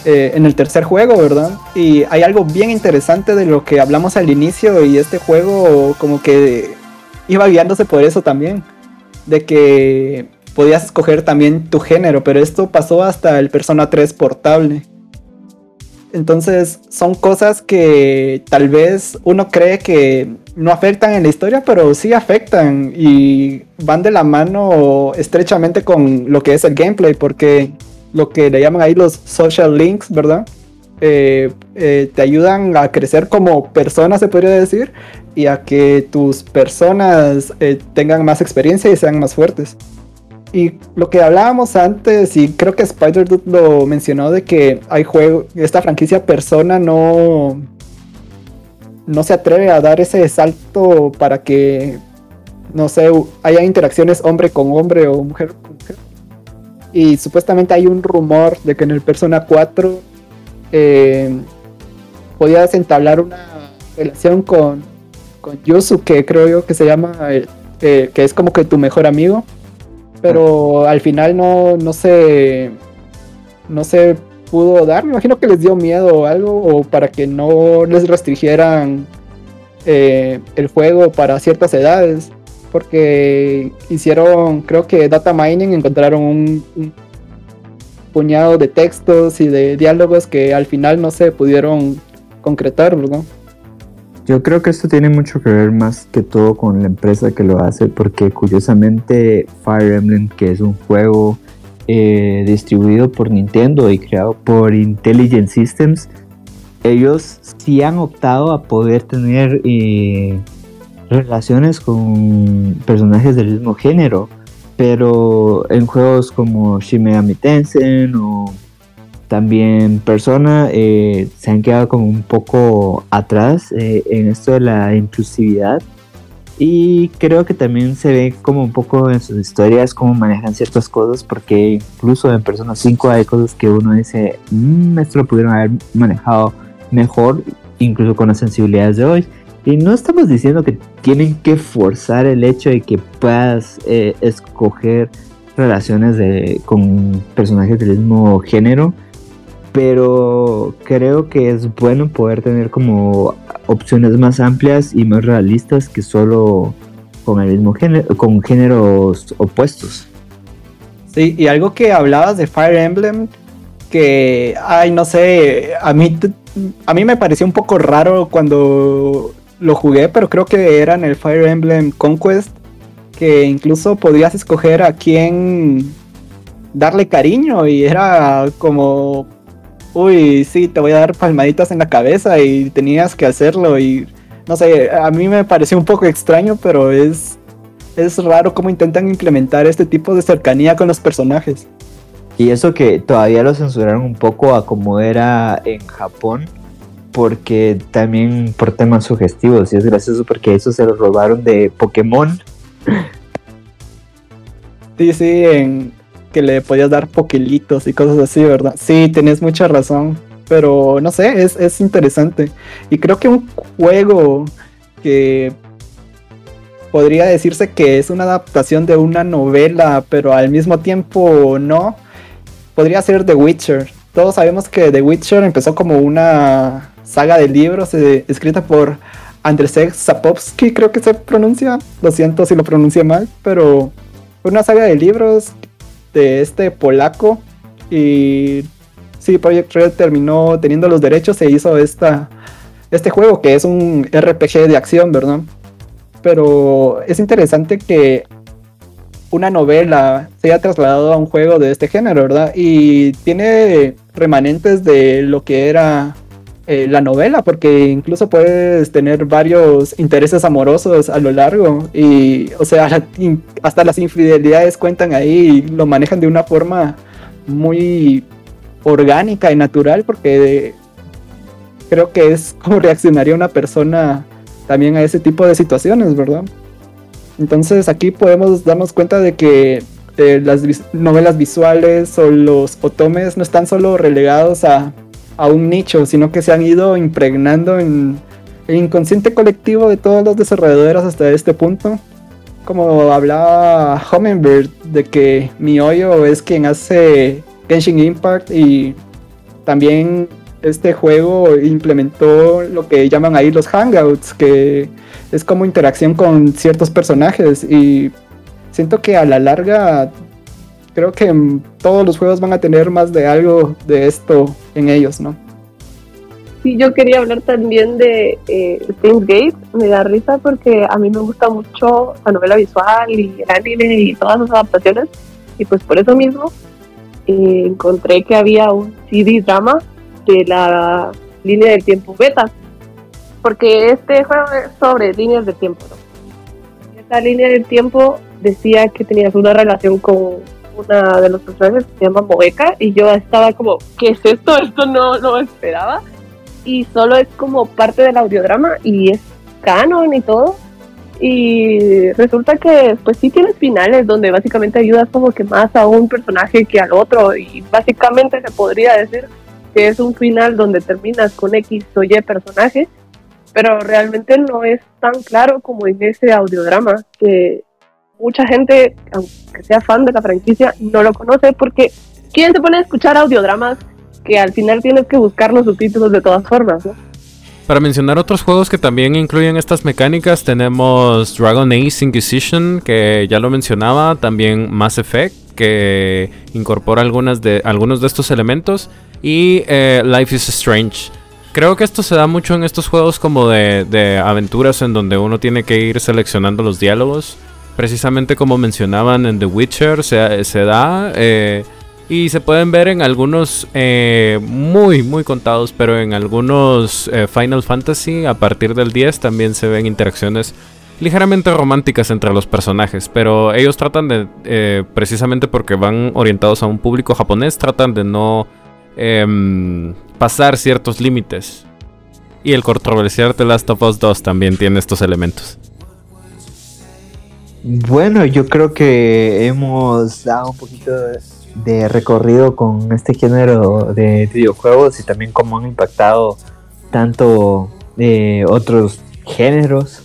Speaker 3: eh, en el tercer juego, ¿verdad? Y hay algo bien interesante de lo que hablamos al inicio y este juego como que iba guiándose por eso también de que podías escoger también tu género, pero esto pasó hasta el Persona 3 portable. Entonces son cosas que tal vez uno cree que no afectan en la historia, pero sí afectan y van de la mano estrechamente con lo que es el gameplay, porque lo que le llaman ahí los social links, ¿verdad? Eh, eh, te ayudan a crecer como persona, se podría decir, y a que tus personas eh, tengan más experiencia y sean más fuertes. Y lo que hablábamos antes, y creo que Spider Dude lo mencionó, de que hay juego, esta franquicia persona no, no se atreve a dar ese salto para que, no sé, haya interacciones hombre con hombre o mujer con mujer. Y supuestamente hay un rumor de que en el Persona 4 eh, podías entablar una relación con, con que creo yo que se llama, eh, eh, que es como que tu mejor amigo. Pero al final no, no se. No se pudo dar. Me imagino que les dio miedo o algo. O para que no les restringieran eh, el juego para ciertas edades. Porque hicieron, creo que data mining, encontraron un, puñado de textos y de diálogos que al final no se pudieron concretar, ¿verdad?
Speaker 2: Yo creo que esto tiene mucho que ver más que todo con la empresa que lo hace, porque curiosamente Fire Emblem, que es un juego eh, distribuido por Nintendo y creado por Intelligent Systems, ellos sí han optado a poder tener eh, relaciones con personajes del mismo género, pero en juegos como Shin Megami Tensei o también Persona eh, se han quedado como un poco atrás eh, en esto de la inclusividad. Y creo que también se ve como un poco en sus historias cómo manejan ciertas cosas porque incluso en Persona 5 hay cosas que uno dice mmm, esto lo pudieron haber manejado mejor incluso con las sensibilidades de hoy y no estamos diciendo que tienen que forzar el hecho de que puedas eh, escoger relaciones de, con personajes del mismo género, pero creo que es bueno poder tener como opciones más amplias y más realistas que solo con el mismo género, con géneros opuestos.
Speaker 3: Sí, y algo que hablabas de Fire Emblem, que, ay, no sé, a mí, a mí me pareció un poco raro cuando lo jugué, pero creo que era en el Fire Emblem Conquest, que incluso podías escoger a quién darle cariño y era como, uy, sí, te voy a dar palmaditas en la cabeza y tenías que hacerlo y no sé, a mí me pareció un poco extraño, pero es, es raro cómo intentan implementar este tipo de cercanía con los personajes.
Speaker 2: Y eso que todavía lo censuraron un poco a como era en Japón, porque también por temas sugestivos y es gracioso porque eso se lo robaron de Pokémon.
Speaker 3: Sí, sí, en que le podías dar pokelitos y cosas así, ¿verdad? Sí, tenés mucha razón, pero no sé, es, es interesante. Y creo que un juego que podría decirse que es una adaptación de una novela, pero al mismo tiempo no, podría ser The Witcher. Todos sabemos que The Witcher empezó como una saga de libros eh, escrita por Andrzej Sapowski, creo que se pronuncia. Lo siento si lo pronuncié mal, pero una saga de libros de este polaco. Y sí, Project Red terminó teniendo los derechos e hizo esta, este juego que es un RPG de acción, ¿verdad? Pero es interesante que una novela se haya trasladado a un juego de este género, ¿verdad? Y tiene remanentes de lo que era eh, la novela, porque incluso puedes tener varios intereses amorosos a lo largo y, o sea, hasta las infidelidades cuentan ahí y lo manejan de una forma muy orgánica y natural, porque creo que es como reaccionaría una persona también a ese tipo de situaciones, ¿verdad? Entonces aquí podemos darnos cuenta de que eh, las novelas visuales o los otomes no están solo relegados a a un nicho, sino que se han ido impregnando en el inconsciente colectivo de todos los desarrolladores hasta este punto. Como hablaba Hummingbird de que Miyoyo es quien hace Genshin Impact y también este juego implementó lo que llaman ahí los hangouts, que es como interacción con ciertos personajes y siento que a la larga creo que todos los juegos van a tener más de algo de esto en ellos, ¿no?
Speaker 4: sí, yo quería hablar también de eh, Gate. Me da risa porque a mí me gusta mucho la novela visual y el anime y todas las adaptaciones. Y pues por eso mismo eh, encontré que había un CD drama de la línea del tiempo beta. Porque este juego es sobre líneas de tiempo. ¿no? Esta línea del tiempo decía que tenías una relación con una de los personajes que se llama Moeca y yo estaba como, ¿qué es esto? Esto no lo esperaba. Y solo es como parte del audiodrama y es canon y todo. Y resulta que pues sí tienes finales donde básicamente ayudas como que más a un personaje que al otro y básicamente se podría decir que es un final donde terminas con X o Y personaje, pero realmente no es tan claro como en ese audiodrama que mucha gente, aunque sea fan de la franquicia, no lo conoce porque ¿quién se pone a escuchar audiodramas que al final tienes que buscar los subtítulos de todas formas?
Speaker 1: Para mencionar otros juegos que también incluyen estas mecánicas, tenemos Dragon Age Inquisition, que ya lo mencionaba, también Mass Effect, que incorpora algunas de, algunos de estos elementos, y eh, Life is Strange. Creo que esto se da mucho en estos juegos como de, de aventuras en donde uno tiene que ir seleccionando los diálogos precisamente como mencionaban en The Witcher, se, da eh, y se pueden ver en algunos eh, muy, muy contados, pero en algunos eh, Final Fantasy a partir del 10 también se ven interacciones ligeramente románticas entre los personajes, pero ellos tratan de, precisamente porque van orientados a un público japonés, tratan de no em, pasar ciertos límites. Y el controversial The Last of Us 2 también tiene estos elementos.
Speaker 2: Bueno, yo creo que hemos dado un poquito de recorrido con este género de videojuegos y también cómo han impactado tanto eh, otros géneros.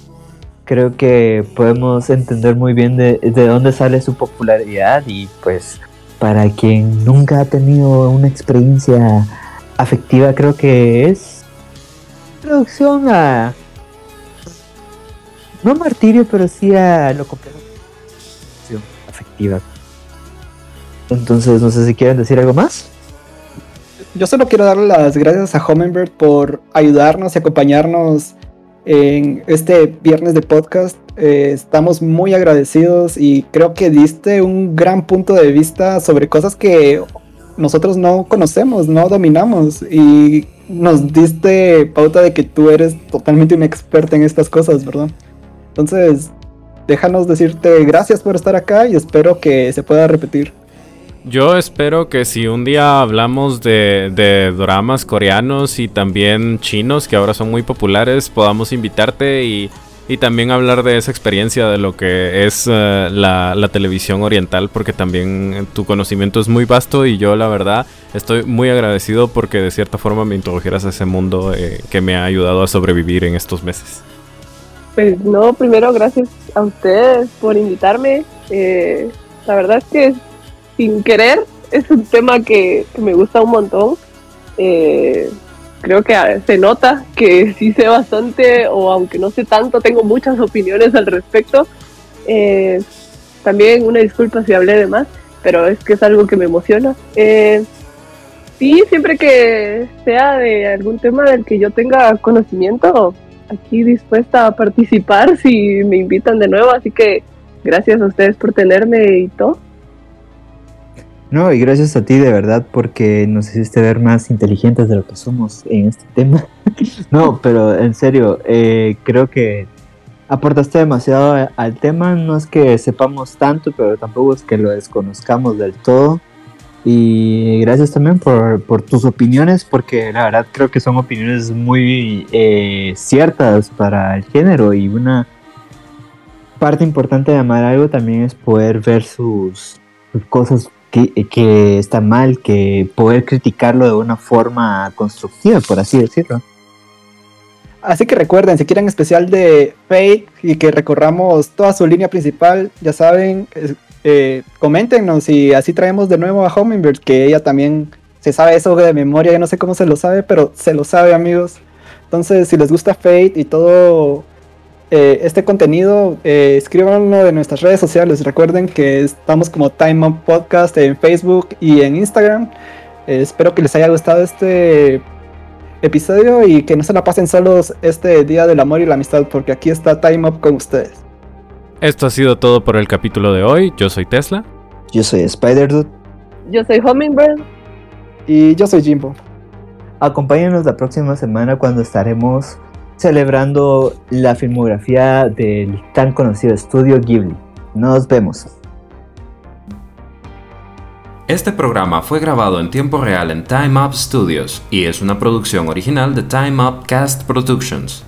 Speaker 2: Creo que podemos entender muy bien de, de dónde sale su popularidad y pues para quien nunca ha tenido una experiencia afectiva creo que es introducción a no martirio, pero sí a lo complejo afectiva. Entonces, no sé si quieren decir algo más.
Speaker 3: Yo solo quiero darle las gracias a Hummingbird por ayudarnos y acompañarnos en este viernes de podcast. Eh, estamos muy agradecidos y creo que diste un gran punto de vista sobre cosas que nosotros no conocemos, no dominamos y nos diste pauta de que tú eres totalmente un experto en estas cosas, ¿verdad? Entonces, déjanos decirte gracias por estar acá y espero que se pueda repetir.
Speaker 1: Yo espero que si un día hablamos de, de, dramas coreanos y también chinos, que ahora son muy populares, podamos invitarte y, y también hablar de esa experiencia de lo que es uh, la, la, televisión oriental, porque también tu conocimiento es muy vasto y yo la verdad estoy muy agradecido porque de cierta forma me introdujeras a ese mundo eh, que me ha ayudado a sobrevivir en estos meses.
Speaker 4: Pues no, primero gracias a ustedes por invitarme. Eh, la verdad es que sin querer es un tema que, me gusta un montón. Eh, creo que se nota que sí sé bastante o aunque no sé tanto, tengo muchas opiniones al respecto. Eh, también una disculpa si hablé de más, pero es que es algo que me emociona. sí, siempre que sea de algún tema del que yo tenga conocimiento, aquí dispuesta a participar si me invitan de nuevo, así que gracias a ustedes por tenerme y todo.
Speaker 2: No, y gracias a ti de verdad porque nos hiciste ver más inteligentes de lo que somos en este tema. no, pero en serio, eh, creo que aportaste demasiado al tema. No es que sepamos tanto, pero tampoco es que lo desconozcamos del todo. Y gracias también por, tus opiniones, porque la verdad creo que son opiniones muy eh, ciertas para el género y una parte importante de amar algo también es poder ver sus, cosas que, que están mal, que poder criticarlo de una forma constructiva, por así decirlo.
Speaker 3: Así que recuerden, si quieren especial de Fate y que recorramos toda su línea principal, ya saben, eh, coméntenos y así traemos de nuevo a Hummingbird, que ella también se sabe eso de memoria, yo no sé cómo se lo sabe, pero se lo sabe amigos. Entonces, si les gusta Fate y todo eh, este contenido, eh, escríbanlo en nuestras redes sociales. Recuerden que estamos como Time Up Podcast en Facebook y en Instagram. Eh, espero que les haya gustado este episodio y que no se la pasen solos este Día del Amor y la Amistad, porque aquí está Time Up con ustedes.
Speaker 1: Esto ha sido todo por el capítulo de hoy. Yo soy Tesla.
Speaker 2: Yo soy Spider-Dude.
Speaker 4: Yo soy Hummingbird.
Speaker 3: Y yo soy Jimbo.
Speaker 2: Acompáñenos la próxima semana cuando estaremos celebrando la filmografía del tan conocido estudio Ghibli. Nos vemos.
Speaker 1: Este programa fue grabado en tiempo real en Time Up Studios y es una producción original de Time Up Cast Productions.